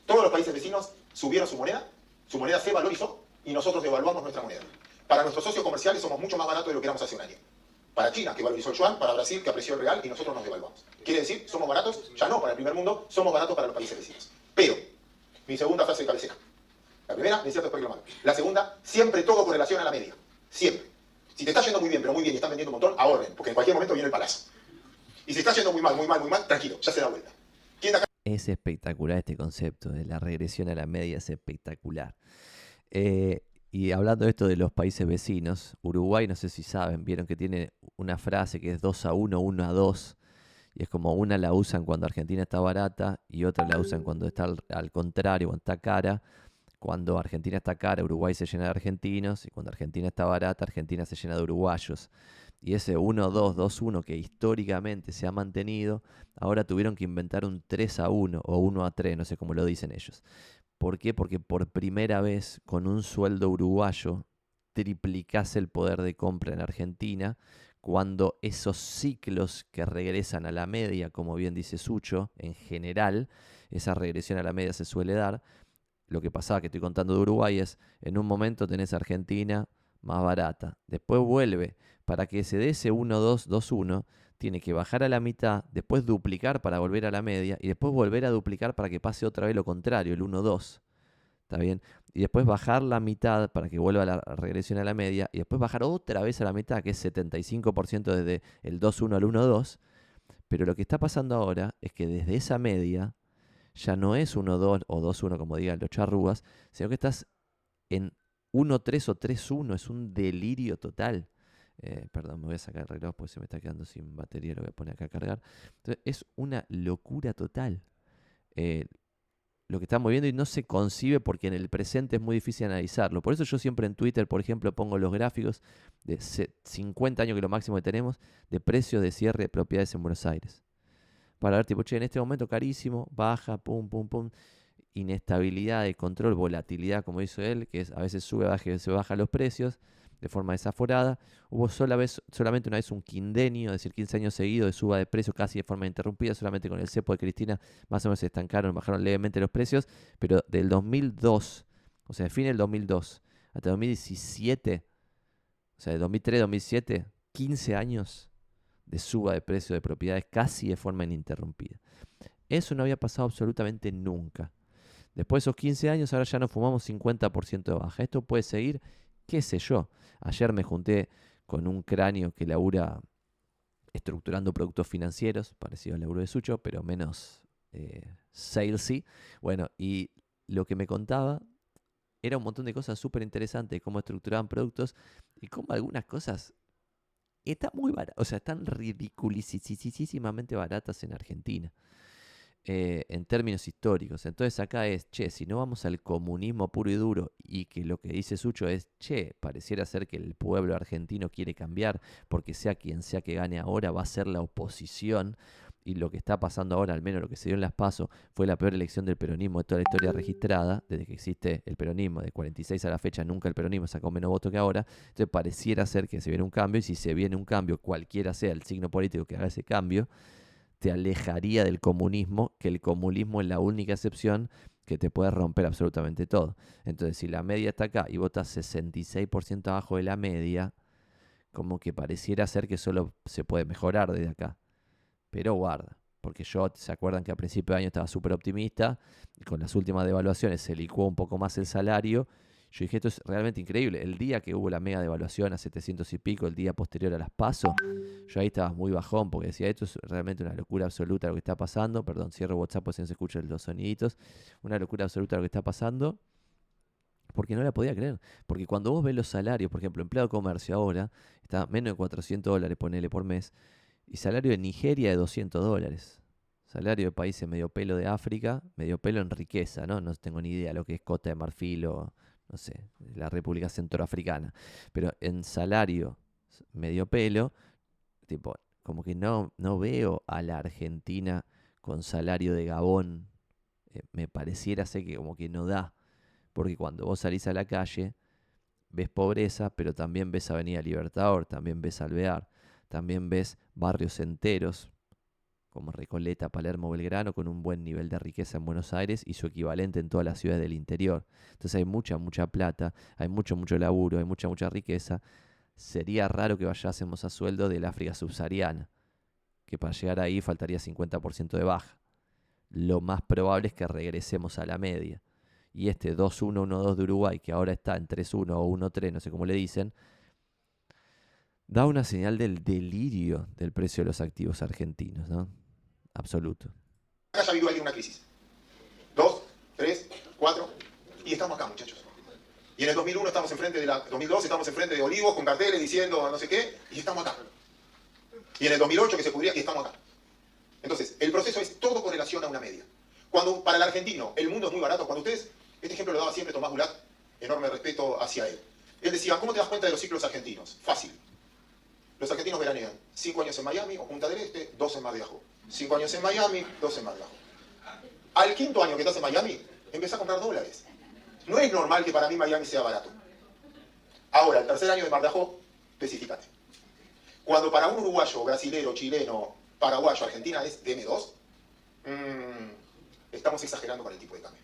Todos los países vecinos subieron su moneda, su moneda se valorizó y nosotros devaluamos nuestra moneda. Para nuestros socios comerciales somos mucho más baratos de lo que éramos hace un año. Para China, que valorizó el yuan, para Brasil, que apreció el real y nosotros nos devaluamos. Quiere decir, somos baratos, ya no para el primer mundo, somos baratos para los países vecinos. Pero, mi segunda frase de cabecera. La primera, me cierto después que lo La segunda, siempre todo con relación a la media. Siempre. Si te está yendo muy bien, pero muy bien y están vendiendo un montón, ahorren, porque en cualquier momento viene el palazo. Y si está yendo muy mal, muy mal, muy mal, tranquilo, ya se da vuelta. Es espectacular este concepto de la regresión a la media, es espectacular. Eh, y hablando de esto de los países vecinos, Uruguay, no sé si saben, vieron que tiene una frase que es 2 a 1, 1 a 2. Y es como una la usan cuando Argentina está barata y otra la usan cuando está al, contrario, cuando está cara. Cuando Argentina está cara, Uruguay se llena de argentinos. Y cuando Argentina está barata, Argentina se llena de uruguayos. Y ese 1-2, 2-1 que históricamente se ha mantenido, ahora tuvieron que inventar un 3 a 1 o 1 a 3, no sé cómo lo dicen ellos. ¿Por qué? Porque por primera vez con un sueldo uruguayo triplicase el poder de compra en Argentina, cuando esos ciclos que regresan a la media, como bien dice Sucho, en general, esa regresión a la media se suele dar. Lo que pasaba que estoy contando de Uruguay es, en un momento tenés Argentina más barata, después vuelve, para que se dé ese 1-2-2-1, tiene que bajar a la mitad, después duplicar para volver a la media y después volver a duplicar para que pase otra vez lo contrario, el 1-2. ¿Está bien? Y después bajar la mitad para que vuelva la regresión a la media y después bajar otra vez a la mitad, que es 75% desde el 2-1 al 1-2. Pero lo que está pasando ahora es que desde esa media ya no es 1-2 o 2-1 como digan los charrugas, sino que estás en 1-3 o 3-1, es un delirio total. Eh, perdón, me voy a sacar el reloj porque se me está quedando sin batería, lo voy a poner acá a cargar. Entonces, es una locura total. Eh, lo que estamos viendo y no se concibe porque en el presente es muy difícil analizarlo. Por eso yo siempre en Twitter, por ejemplo, pongo los gráficos de 50 años, que lo máximo que tenemos, de precios de cierre de propiedades en Buenos Aires. Para ver, tipo, che, en este momento carísimo, baja, pum, pum, pum. Inestabilidad de control, volatilidad, como hizo él, que es a veces sube, baja, se baja los precios de forma desaforada. Hubo sola vez, solamente una vez un quindenio, es decir, 15 años seguidos de suba de precios casi de forma interrumpida, solamente con el cepo de Cristina más o menos se estancaron, bajaron levemente los precios, pero del 2002, o sea, de fin del 2002 hasta 2017, o sea, de 2003 2007, 15 años de suba de precios de propiedades casi de forma ininterrumpida. Eso no había pasado absolutamente nunca. Después de esos 15 años, ahora ya nos fumamos 50% de baja. Esto puede seguir qué sé yo. Ayer me junté con un cráneo que labura estructurando productos financieros, parecido al laburo de Sucho, pero menos eh, salesy. Bueno, y lo que me contaba era un montón de cosas súper interesantes, cómo estructuraban productos y cómo algunas cosas están muy baratas, o sea, están ridiculicísimamente baratas en Argentina. Eh, en términos históricos. Entonces acá es, che, si no vamos al comunismo puro y duro y que lo que dice Sucho es, che, pareciera ser que el pueblo argentino quiere cambiar porque sea quien sea que gane ahora va a ser la oposición y lo que está pasando ahora, al menos lo que se dio en Las Paso, fue la peor elección del peronismo de toda la historia registrada, desde que existe el peronismo, de 46 a la fecha nunca el peronismo sacó menos votos que ahora, entonces pareciera ser que se viene un cambio y si se viene un cambio, cualquiera sea el signo político que haga ese cambio, te alejaría del comunismo, que el comunismo es la única excepción que te puede romper absolutamente todo. Entonces, si la media está acá y votas 66% abajo de la media, como que pareciera ser que solo se puede mejorar desde acá. Pero guarda, porque yo, ¿se acuerdan que a principio de año estaba súper optimista? Y con las últimas devaluaciones se licuó un poco más el salario. Yo dije, esto es realmente increíble. El día que hubo la mega devaluación a 700 y pico, el día posterior a las pasos, yo ahí estaba muy bajón porque decía, esto es realmente una locura absoluta lo que está pasando. Perdón, cierro WhatsApp pues si no se escuchan los soniditos. Una locura absoluta lo que está pasando. Porque no la podía creer. Porque cuando vos ves los salarios, por ejemplo, empleado de comercio ahora, está menos de 400 dólares, ponele por mes, y salario de Nigeria de 200 dólares. Salario de países medio pelo de África, medio pelo en riqueza, ¿no? No tengo ni idea lo que es Cota de Marfil o, no sé, la República Centroafricana. Pero en salario medio pelo, tipo, como que no, no veo a la Argentina con salario de Gabón. Eh, me pareciera ser que como que no da. Porque cuando vos salís a la calle, ves pobreza, pero también ves Avenida Libertador, también ves Alvear, también ves barrios enteros como Recoleta, Palermo, Belgrano, con un buen nivel de riqueza en Buenos Aires y su equivalente en todas las ciudades del interior. Entonces hay mucha, mucha plata, hay mucho, mucho laburo, hay mucha, mucha riqueza. Sería raro que vayásemos a sueldo del África subsahariana, que para llegar ahí faltaría 50% de baja. Lo más probable es que regresemos a la media. Y este 2-1-1-2 de Uruguay, que ahora está en 3-1 o 1-3, no sé cómo le dicen, da una señal del delirio del precio de los activos argentinos, ¿no? absoluto. Acá ya habido alguien una crisis. Dos, tres, cuatro, y estamos acá, muchachos. Y en el 2001 estamos enfrente de la... 2002 estamos enfrente de Olivos con carteles diciendo no sé qué, y estamos acá. Y en el 2008 que se pudría, y estamos acá. Entonces, el proceso es todo con relación a una media. Cuando para el argentino el mundo es muy barato, cuando ustedes, este ejemplo lo daba siempre Tomás Bulat, enorme respeto hacia él. Él decía, ¿cómo te das cuenta de los ciclos argentinos? Fácil. Los argentinos veranean cinco años en Miami o Punta del Este, dos en Mar de Ajó. Cinco años en Miami, dos en Mar de Ajó. Al quinto año que estás en Miami, empieza a comprar dólares. No es normal que para mí Miami sea barato. Ahora, el tercer año de Mar de Ajó, especificate. Cuando para un uruguayo, brasilero, chileno, paraguayo, argentina es DM2, mmm, estamos exagerando con el tipo de cambio.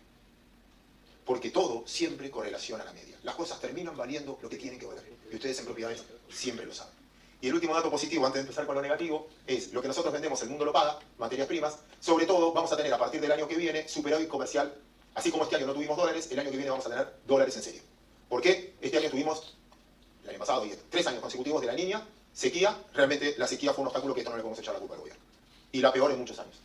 Porque todo siempre correlaciona la media. Las cosas terminan valiendo lo que tienen que valer. Y ustedes en propiedades siempre lo saben. Y el último dato positivo, antes de empezar con lo negativo, es lo que nosotros vendemos, el mundo lo paga, materias primas. Sobre todo, vamos a tener a partir del año que viene superávit comercial. Así como este año no tuvimos dólares, el año que viene vamos a tener dólares en serio. ¿Por qué? Este año tuvimos, el año pasado, tres años consecutivos de la niña, sequía. Realmente la sequía fue un obstáculo que esto no le podemos echar la culpa al gobierno. Y la peor en muchos años.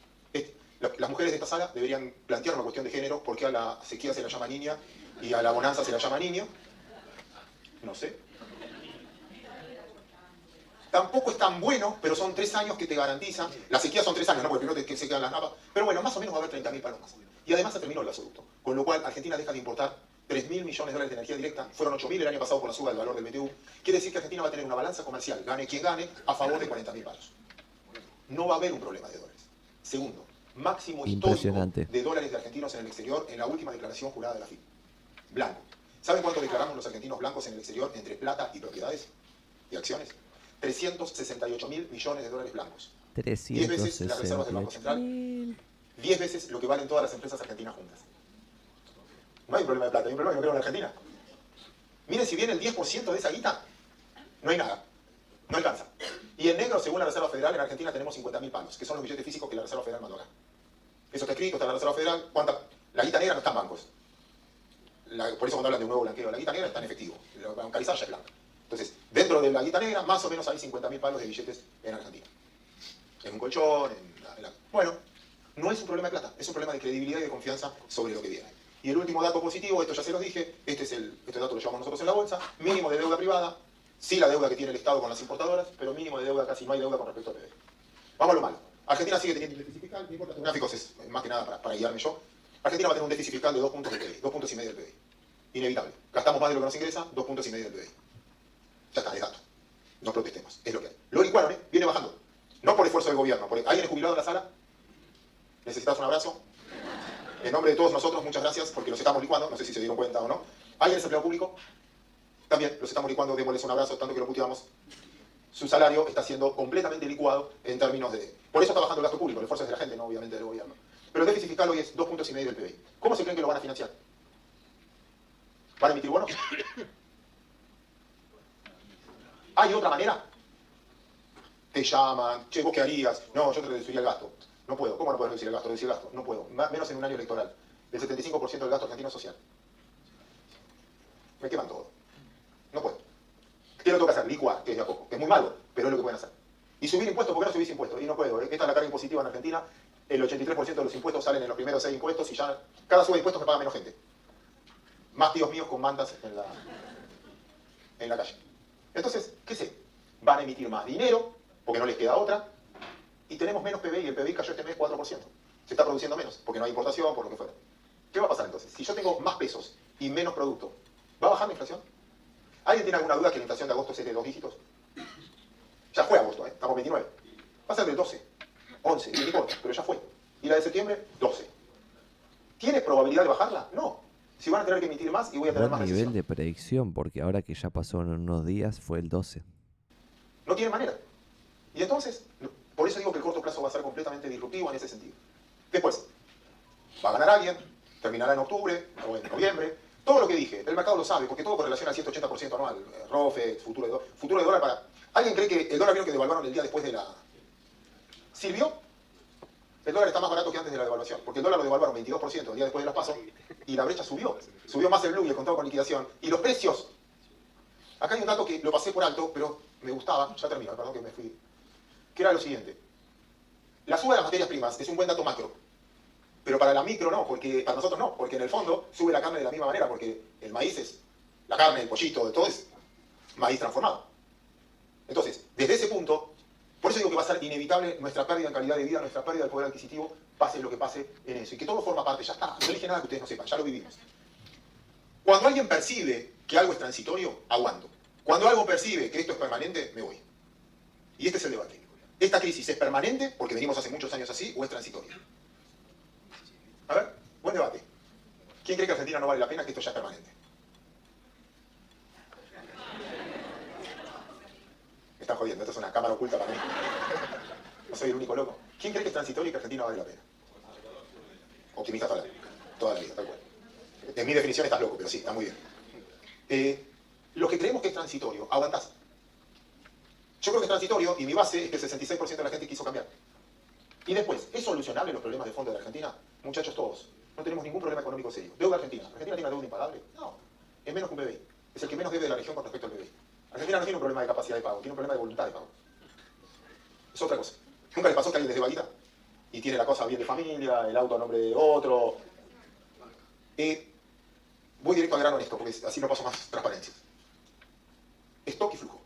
las mujeres de esta sala deberían plantear una cuestión de género, porque a la sequía se la llama niña y a la bonanza se la llama niño. No sé, Tampoco es tan bueno, pero son tres años que te garantizan. La sequía son tres años, ¿no? Porque primero que se quedan las napas. Pero bueno, más o menos va a haber 30.000 palos más. Y además se terminó el gasoducto. Con lo cual, Argentina deja de importar 3.000 millones de dólares de energía directa. Fueron 8.000 el año pasado por la suba del valor del BTU. Quiere decir que Argentina va a tener una balanza comercial, gane quien gane, a favor de 40.000 palos. No va a haber un problema de dólares. Segundo, máximo histórico de dólares de argentinos en el exterior en la última declaración jurada de la FIP. Blanco. ¿Saben cuánto declaramos los argentinos blancos en el exterior entre plata y propiedades y acciones? 368 mil millones de dólares blancos. 10 veces las reservas del Banco Central. 10 veces lo que valen todas las empresas argentinas juntas. No hay un problema de plata, hay un problema de no en Argentina. Miren, si viene el 10% de esa guita, no hay nada. No alcanza. Y en negro, según la Reserva Federal, en Argentina tenemos 50.000 palos, que son los billetes físicos que la Reserva Federal mandó acá. Eso está escrito, está en la Reserva Federal. ¿Cuánta? La guita negra no está en bancos. por eso cuando hablan de un nuevo blanqueo, la guita negra está en efectivo. La bancarizaje es blanca. Entonces, dentro de la guita negra, más o menos hay 50.000 palos de billetes en Argentina. En un colchón, en la, Bueno, no es un problema de plata, es un problema de credibilidad y de confianza sobre lo que viene. Y el último dato positivo, esto ya se los dije, este es el este dato lo llevamos nosotros en la bolsa, mínimo de deuda privada, sí la deuda que tiene el Estado con las importadoras, pero mínimo de deuda, casi no hay deuda con respecto al PIB. Vamos a lo malo. Argentina sigue teniendo un déficit fiscal, no importa, gráficos es más que nada para, guiarme yo. Argentina va a tener un déficit fiscal de 2 puntos del PIB, 2 puntos y medio del PIB. Inevitable. Gastamos más de lo que nos ingresa, 2 puntos y medio del PIB. Está, es dato. No protestemos, es lo que hay. Lo licuaron. Viene bajando. No por esfuerzo del gobierno. Por... ¿Alguien jubilado en la sala? ¿Necesitas un abrazo? En nombre de todos nosotros, muchas gracias porque los estamos licuando. No sé si se dieron cuenta o no. ¿Alguien es empleado público? También los estamos licuando, démosles un abrazo, tanto que lo puteamos. Su salario está siendo completamente licuado en términos de... Por eso está bajando el gasto público, el esfuerzo es de la gente, no obviamente del gobierno. Pero el déficit fiscal hoy es dos puntos y medio del PBI. ¿Cómo se creen que lo van a financiar? ¿Van a emitir bonos? ¿Hay otra manera? Te llaman, che, ¿vos qué harías? No, yo te reduciría el gasto. No puedo. ¿Cómo no puedo reducir el gasto? Reducir gasto. No puedo. Menos en un año electoral. El 75% del gasto argentino social. Me queman todo. No puedo. ¿Qué lo tengo que hacer? Licuar, que es de a poco, que es muy malo, pero es lo que pueden hacer. Y subir impuestos, ¿por qué no subís impuestos? Y no puedo. Esta es la carga impositiva en Argentina. El 83% de los impuestos salen en los primeros seis impuestos y ya cada sube de impuestos me paga menos gente. Más tíos míos con mandas en la, en la calle. Entonces, ¿qué sé? Van a emitir más dinero, porque no les queda otra, y tenemos menos PBI, y el PBI cayó este mes 4%. Se está produciendo menos, porque no hay importación, por lo que fuera. ¿Qué va a pasar entonces? Si yo tengo más pesos y menos producto, ¿va a bajar la inflación? ¿Alguien tiene alguna duda que la inflación de agosto es de dos dígitos? Ya fue agosto, ¿eh? estamos 29. Va a ser de 12, 11, no importa, pero ya fue. Y la de septiembre, 12. ¿Tiene probabilidad de bajarla? No. Si van a tener que emitir más y voy a tener más nivel recesión. de predicción, porque ahora que ya pasó en unos días fue el 12. No tiene manera. Y entonces, por eso digo que el corto plazo va a ser completamente disruptivo en ese sentido. Después, va a ganar alguien, terminará en octubre o en noviembre. Todo lo que dije, el mercado lo sabe, porque todo correlaciona al 180% anual. Eh, ROFE, futuro de, futuro de dólar para... ¿Alguien cree que el dólar vieron que devaluaron el día después de la... ¿Sirvió? El dólar está más barato que antes de la devaluación, porque el dólar lo devaluaron 22% el día después de las pasos y la brecha subió. Subió más el blue y el contado con liquidación. Y los precios Acá hay un dato que lo pasé por alto, pero me gustaba, ya termino, perdón que me fui, que era lo siguiente. La suba de las materias primas es un buen dato macro, pero para la micro no, porque para nosotros no, porque en el fondo sube la carne de la misma manera, porque el maíz es, la carne, el pollito, todo es maíz transformado. Entonces, desde ese punto, por eso digo que va a ser inevitable nuestra pérdida en calidad de vida, nuestra pérdida de poder adquisitivo, pase lo que pase en eso, y que todo forma parte, ya está, no dije nada que ustedes no sepan, ya lo vivimos. Cuando alguien percibe que algo es transitorio, aguanto. Cuando algo percibe que esto es permanente, me voy. Y este es el debate. ¿Esta crisis es permanente, porque venimos hace muchos años así, o es transitoria? A ver, buen debate. ¿Quién cree que Argentina no vale la pena, que esto ya es permanente? Me están jodiendo, esto es una cámara oculta para mí. No soy el único loco. ¿Quién cree que es transitorio y que Argentina vale la pena? Optimista toda la, toda la vida, tal cual. En mi definición estás loco, pero sí, está muy bien. Eh, los que creemos que es transitorio, aguantás. Yo creo que es transitorio y mi base es que el 66% de la gente quiso cambiar. Y después, ¿es solucionable los problemas de fondo de la Argentina? Muchachos todos, no tenemos ningún problema económico serio. Deuda Argentina. ¿Argentina tiene una deuda impagable? No. Es menos que un PBI. Es el que menos debe de la región con respecto al PBI. Argentina no tiene un problema de capacidad de pago, tiene un problema de voluntad de pago. Es otra cosa. ¿Nunca les pasó que alguien les? Y tiene la cosa bien de familia, el auto a nombre de otro. Eh, voy directo al grano en esto, porque así no paso más transparencia. Stock y flujo.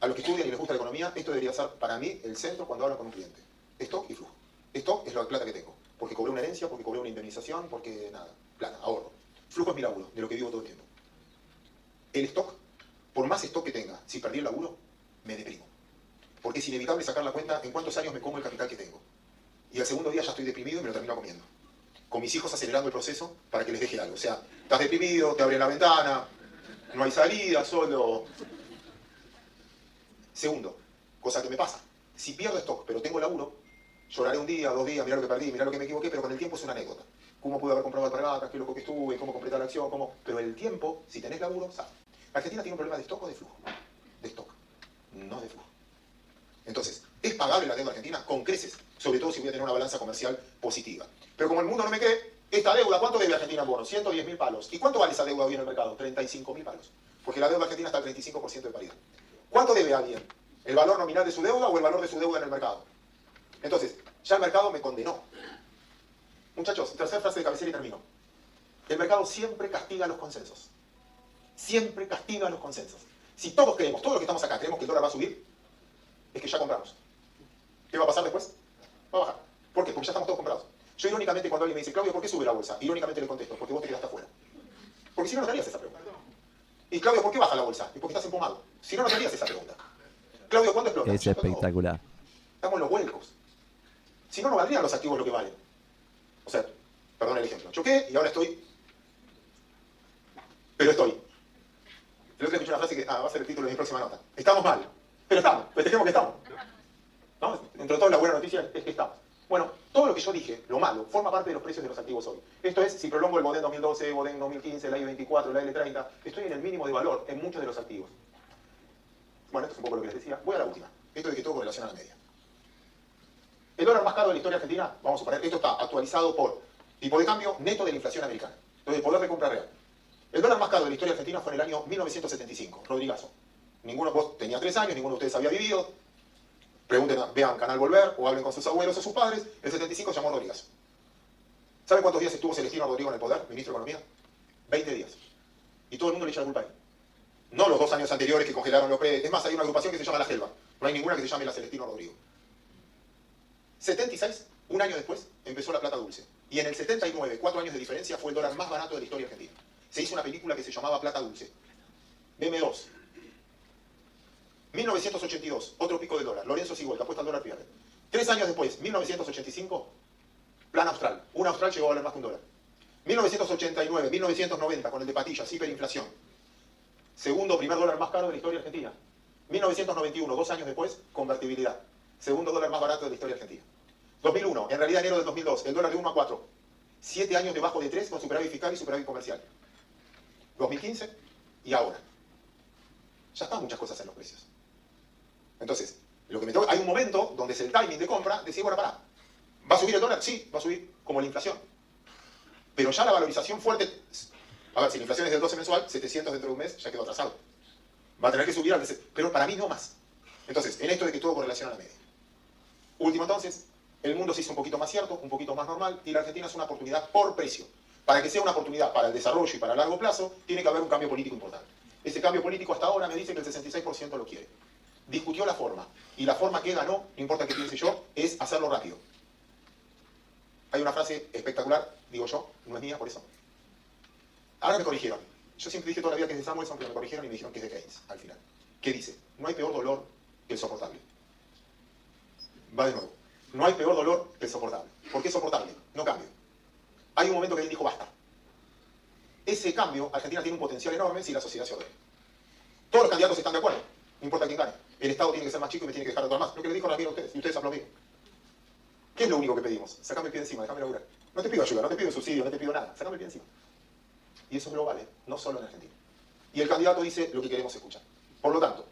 A los que estudian y les gusta la economía, esto debería ser para mí el centro cuando hablan con un cliente. Stock y flujo. Stock es la plata que tengo. Porque cobré una herencia, porque cobré una indemnización, porque nada. Plata, ahorro. Flujo es mi laburo, de lo que vivo todo el tiempo. El stock, por más stock que tenga, si perdí el laburo, me deprimo. Porque es inevitable sacar la cuenta en cuántos años me como el capital que tengo. Y al segundo día ya estoy deprimido y me lo termino comiendo. Con mis hijos acelerando el proceso para que les deje algo. O sea, estás deprimido, te abren la ventana, no hay salida, solo... Segundo, cosa que me pasa. Si pierdo stock, pero tengo laburo, lloraré un día, dos días, mirá lo que perdí, mirá lo que me equivoqué, pero con el tiempo es una anécdota. ¿Cómo pude haber comprado alpargatas? ¿Qué loco que estuve? ¿Cómo completar la acción? ¿Cómo? Pero el tiempo, si tenés laburo, sabes. Argentina tiene un problema de stock o de flujo. De stock, no de flujo. Entonces, ¿es pagable la deuda argentina? Con creces, sobre todo si voy a tener una balanza comercial positiva. Pero como el mundo no me cree, esta deuda, ¿cuánto debe Argentina en bonos? 110 mil palos. ¿Y cuánto vale esa deuda hoy en el mercado? 35 mil palos. Porque la deuda argentina está al 35% de paridad. ¿Cuánto debe alguien? ¿El valor nominal de su deuda o el valor de su deuda en el mercado? Entonces, ya el mercado me condenó. Muchachos, tercera frase de cabecera y termino. El mercado siempre castiga los consensos. Siempre castiga los consensos. Si todos creemos, todos los que estamos acá, creemos que el dólar va a subir, es que ya compramos. ¿Qué va a pasar después? Va a bajar. ¿Por qué? Porque ya estamos todos comprados. Yo irónicamente cuando alguien me dice, Claudio, ¿por qué sube la bolsa? Irónicamente le contesto, porque vos te quedaste afuera. Porque si no, no te harías esa pregunta. Y Claudio, ¿por qué baja la bolsa? Y porque estás empomado. Si no, no te harías esa pregunta. Claudio, ¿cuándo explota? Es espectacular. Estamos en los vuelcos. Si no, no valdrían los activos lo que valen. O sea, perdón el ejemplo. Choqué y ahora estoy. Pero estoy. Otro día escuché una frase que ah, va a ser el título de mi próxima nota. Estamos mal. Pero estamos. Festejemos que estamos. ¿No? Entre todo, la buena noticia es que estamos. Bueno, todo lo que yo dije, lo malo, forma parte de los precios de los activos hoy. Esto es, si prolongo el Bodén 2012, Bodén 2015, la I-24, la L30, estoy en el mínimo de valor en muchos de los activos. Bueno, esto es un poco lo que les decía. Voy a la última. Esto de que todo correlaciona a la media. El dólar más caro de la historia argentina, vamos a suponer, esto está actualizado por tipo de cambio neto de la inflación americana. Entonces, el poder de compra real. El dólar más caro de la historia argentina fue en el año 1975, Rodrigazo. Ninguno vos tenía tres años, ninguno de ustedes había vivido. Pregunten, vean Canal Volver o hablen con sus abuelos o sus padres. El 75 se llamó Rodrigazo. ¿Saben cuántos días estuvo Celestino Rodrigo en el poder, ministro de Economía? 20 días. Y todo el mundo le echa la culpa a él. No los dos años anteriores que congelaron los precios. Es más, hay una agrupación que se llama La Gelba. No hay ninguna que se llame la Celestino Rodrigo. 76, un año después, empezó la plata dulce. Y en el 79, cuatro años de diferencia, fue el dólar más barato de la historia argentina. Se hizo una película que se llamaba Plata Dulce. BM2. 1982, otro pico de dólar. Lorenzo Sigolta, apuesta al dólar pierde. Tres años después, 1985, plan austral. Un austral llegó a valer más que un dólar. 1989, 1990, con el de patillas, hiperinflación. Segundo, primer dólar más caro de la historia argentina. 1991, dos años después, convertibilidad. Segundo dólar más barato de la historia argentina. 2001, en realidad enero del 2002, el dólar de 1 a 4. Siete años debajo de 3 con superávit fiscal y superávit comercial. 2015 y ahora. Ya están muchas cosas en los precios. Entonces, lo que me hay un momento donde es el timing de compra, de decir, bueno, pará, ¿va a subir el dólar? Sí, va a subir, como la inflación. Pero ya la valorización fuerte, a ver, si la inflación es del 12 mensual, 700 dentro de un mes ya quedó atrasado. Va a tener que subir al pero para mí no más. Entonces, en esto de que todo correlaciona a la media. Último entonces, el mundo se hizo un poquito más cierto, un poquito más normal, y la Argentina es una oportunidad por precio. Para que sea una oportunididad para el desarrollo y para largo plazo, tiene que haber un cambio político importante. Ese cambio político hasta ahora me dice que el 66% lo quiere. Discutió la forma, y la forma que ganó, no importa qué piense yo, es hacerlo rápido. Hay una frase espectacular, digo yo, no es mía por eso. Ahora me corrigieron. Yo siempre dije toda la vida que es de Samuelson, pero me corrigieron y me dijeron que es de Keynes, al final. ¿Qué dice? No hay peor dolor que el soportable. Va de nuevo. No hay peor dolor que el soportable. ¿Por qué soportable? No cambio. Hay un momento que él dijo basta. Ese cambio, Argentina tiene un potencial enorme si la sociedad se ordena. Todos los candidatos están de acuerdo, no importa quién gane. El Estado tiene que ser más chico y me tiene que dejar de más. Lo que le dijo Ramiro a ustedes, y ustedes aplaudieron. ¿Qué es lo único que pedimos? Sacame el pie encima, déjame laburar. No te pido ayuda, no te pido subsidio, no te pido nada. Sacame el pie encima. Y eso es global, ¿eh? no solo en Argentina. Y el candidato dice lo que queremos escuchar. Por lo tanto,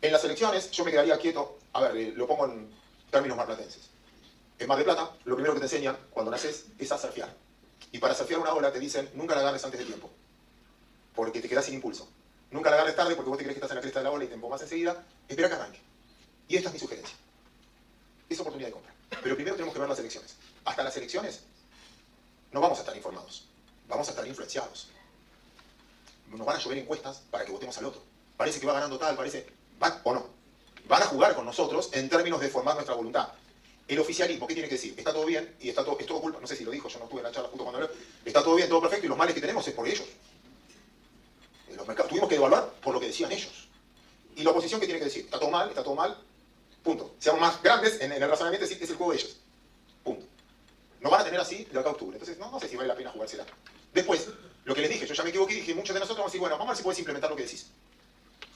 en las elecciones yo me quedaría quieto, a ver, eh, lo pongo en términos marplatenses. En Mar de Plata, lo primero que te enseñan cuando naces es a surfear. Y para surfear una ola te dicen, nunca la agarres antes de tiempo, porque te quedas sin impulso. Nunca la agarres tarde porque vos te crees que estás en la cresta de la ola y te más enseguida. Espera que arranque. Y esta es mi sugerencia. Es oportunidad de compra. Pero primero tenemos que ver las elecciones. Hasta las elecciones no vamos a estar informados, vamos a estar influenciados. Nos van a llover encuestas para que votemos al otro. Parece que va ganando tal, parece... ¿Van o no? Van a jugar con nosotros en términos de formar nuestra voluntad. El oficialismo, ¿qué tiene que decir? Está todo bien y está todo, es todo culpa, no sé si lo dijo, yo no estuve en la charla justo cuando habló, está todo bien, todo perfecto y los males que tenemos es por ellos. Los mercados, tuvimos que evaluar por lo que decían ellos. Y la oposición, ¿qué tiene que decir? Está todo mal, está todo mal, punto. Seamos más grandes en, el razonamiento, es, es el juego de ellos. Punto. No van a tener así de acá a octubre. Entonces, no, no sé si vale la pena jugársela. Después, lo que les dije, yo ya me equivoqué y dije, muchos de nosotros vamos a decir, bueno, vamos a ver si puedes implementar lo que decís.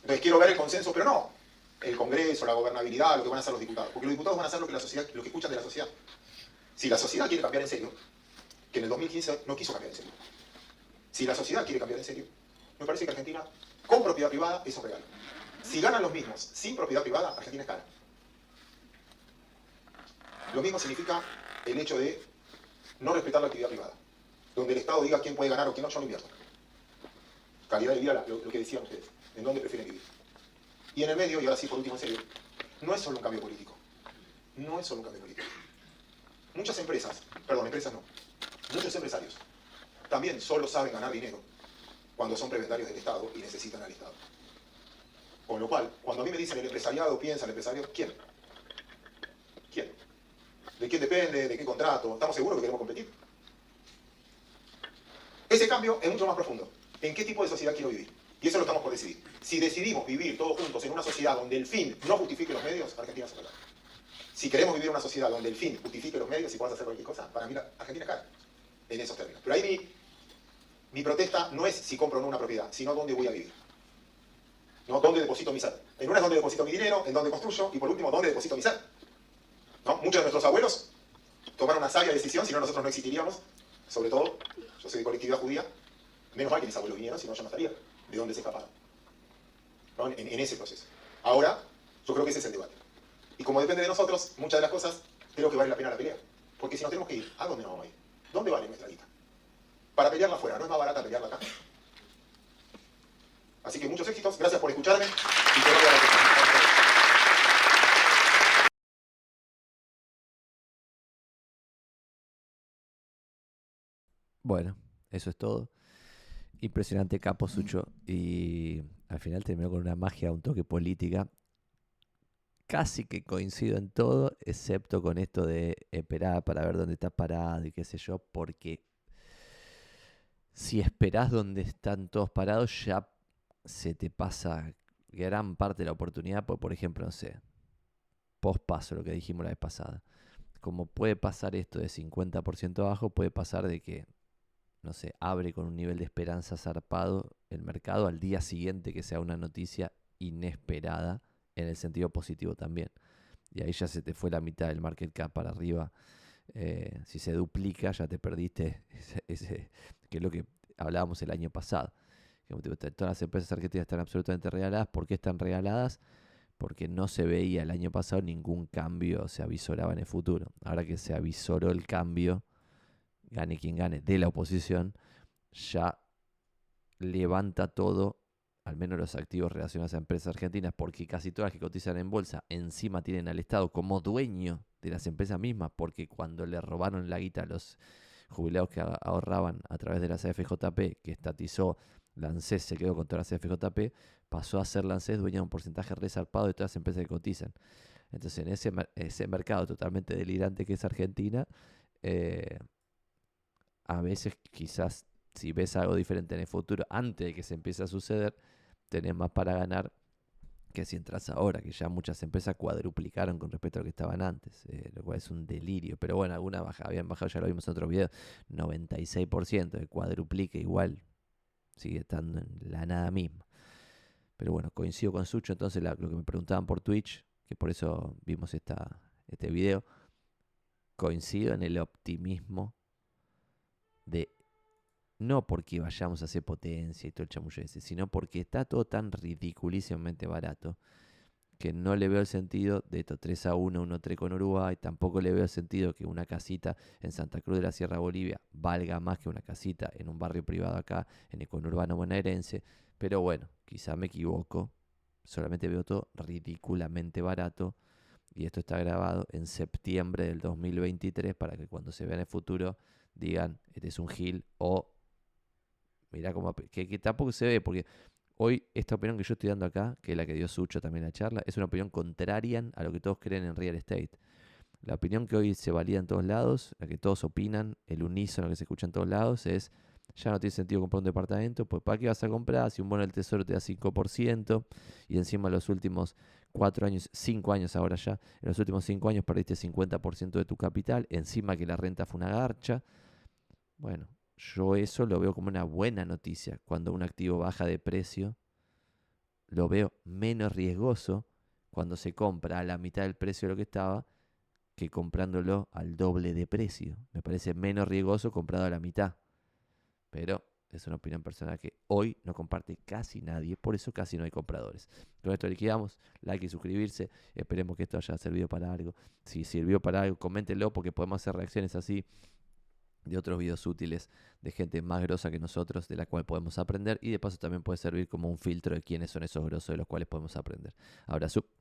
Entonces quiero ver el consenso, pero no el Congreso, la gobernabilidad, lo que van a hacer los diputados. Porque los diputados van a hacer lo que, la sociedad, lo que escuchan de la sociedad. Si la sociedad quiere cambiar en serio, que en el 2015 no quiso cambiar en serio. Si la sociedad quiere cambiar en serio, me parece que Argentina, con propiedad privada, es un regalo. Si ganan los mismos sin propiedad privada, Argentina es cara. Lo mismo significa el hecho de no respetar la actividad privada. Donde el Estado diga quién puede ganar o quién no, yo no invierto. Calidad de vida, lo que decían ustedes. ¿En dónde prefieren vivir? Y en el medio, y ahora sí por último en serio, no es solo un cambio político. No es solo un cambio político. Muchas empresas, perdón, empresas no, muchos empresarios también solo saben ganar dinero cuando son prebendarios del Estado y necesitan al Estado. Con lo cual, cuando a mí me dicen el empresariado, piensa el empresario, ¿quién? ¿Quién? ¿De quién depende? ¿De qué contrato? ¿Estamos seguros que queremos competir? Ese cambio es mucho más profundo. ¿En qué tipo de sociedad quiero vivir? Y eso lo estamos por decidir. Si decidimos vivir todos juntos en una sociedad donde el fin no justifique los medios, Argentina se cara. Si queremos vivir en una sociedad donde el fin justifique los medios y puedas hacer cualquier cosa, para mí Argentina es cara. En esos términos. Pero ahí mi, protesta no es si compro o no una propiedad, sino dónde voy a vivir. ¿No? ¿Dónde deposito mi ser? En una es donde deposito mi dinero, en donde construyo, y por último, ¿dónde deposito mi? ¿No? Muchos de nuestros abuelos tomaron una sabia decisión, si no nosotros no existiríamos, sobre todo, yo soy de colectividad judía, menos mal que mis abuelos vinieron, si no yo no estaría de dónde se escaparon. En, en, ese proceso. Ahora, yo creo que ese es el debate. Y como depende de nosotros, muchas de las cosas creo que vale la pena la pelea. Porque si no tenemos que ir, ¿a dónde nos vamos a ir? ¿Dónde vale nuestra guita? Para pelearla afuera, ¿no es más barata pelearla acá? Así que muchos éxitos, gracias por escucharme y que vaya la Bueno, eso es todo. Impresionante capo Sucho. Y al final terminó con una magia, un toque política. Casi que coincido en todo, excepto con esto de esperar para ver dónde estás parado y qué sé yo, porque si esperás dónde están todos parados, ya se te pasa gran parte de la oportunidad. Por ejemplo, no sé, post paso, lo que dijimos la vez pasada. Como puede pasar esto de 50% abajo, puede pasar de que no sé, abre con un nivel de esperanza zarpado el mercado al día siguiente que sea una noticia inesperada en el sentido positivo también. Y ahí ya se te fue la mitad del market cap para arriba. Eh, si se duplica, ya te perdiste ese, que es lo que hablábamos el año pasado. todas las empresas argentinas están absolutamente regaladas. ¿Por qué están regaladas? Porque no se veía el año pasado ningún cambio, se avisoraba en el futuro. Ahora que se avisoró el cambio, gane quien gane, de la oposición, ya levanta todo, al menos los activos relacionados a empresas argentinas, porque casi todas las que cotizan en bolsa encima tienen al Estado como dueño de las empresas mismas, porque cuando le robaron la guita a los jubilados que ahorraban a través de la CFJP, que estatizó Lancés, se quedó con toda la CFJP, pasó a ser Lancés dueño de un porcentaje resarpado de todas las empresas que cotizan. Entonces, en ese, ese mercado totalmente delirante que es Argentina, eh, a veces quizás si ves algo diferente en el futuro, antes de que se empiece a suceder, tenés más para ganar que si entras ahora, que ya muchas empresas cuadruplicaron con respecto a lo que estaban antes, eh, lo cual es un delirio. Pero bueno, algunas baja, habían bajado, ya lo vimos en otro video, 96% de cuadruplique igual sigue estando en la nada misma. Pero bueno, coincido con Sucho, entonces lo que me preguntaban por Twitch, que por eso vimos esta, este video, coincido en el optimismo de no porque vayamos a hacer potencia y todo el chamullo ese, sino porque está todo tan ridiculísimamente barato que no le veo el sentido de esto 3 a 1, 1 3 con Uruguay, tampoco le veo el sentido que una casita en Santa Cruz de la Sierra Bolivia valga más que una casita en un barrio privado acá, en el conurbano bonaerense, pero bueno, quizá me equivoco, solamente veo todo ridículamente barato y esto está grabado en septiembre del 2023 para que cuando se vea en el futuro digan, este es un gil o mira cómo que, tampoco se ve porque hoy esta opinión que yo estoy dando acá, que es la que dio Sucho también en la charla, es una opinión contraria a lo que todos creen en real estate. La opinión que hoy se valida en todos lados, la que todos opinan, el unísono que se escucha en todos lados es ya no tiene sentido comprar un departamento, pues ¿para qué vas a comprar si un bono del tesoro te da 5% y encima los últimos 4 años, 5 años ahora ya, en los últimos 5 años perdiste 50% de tu capital, encima que la renta fue una garcha? Bueno, yo eso lo veo como una buena noticia. Cuando un activo baja de precio, lo veo menos riesgoso cuando se compra a la mitad del precio de lo que estaba que comprándolo al doble de precio. Me parece menos riesgoso comprado a la mitad. Pero es una opinión personal que hoy no comparte casi nadie, por eso casi no hay compradores. Con esto liquidamos, like y suscribirse, esperemos que esto haya servido para algo. Si sirvió para algo, coméntenlo porque podemos hacer reacciones así de otros videos útiles de gente más grosa que nosotros, de la cual podemos aprender y de paso también puede servir como un filtro de quiénes son esos grosos de los cuales podemos aprender. Abrazo.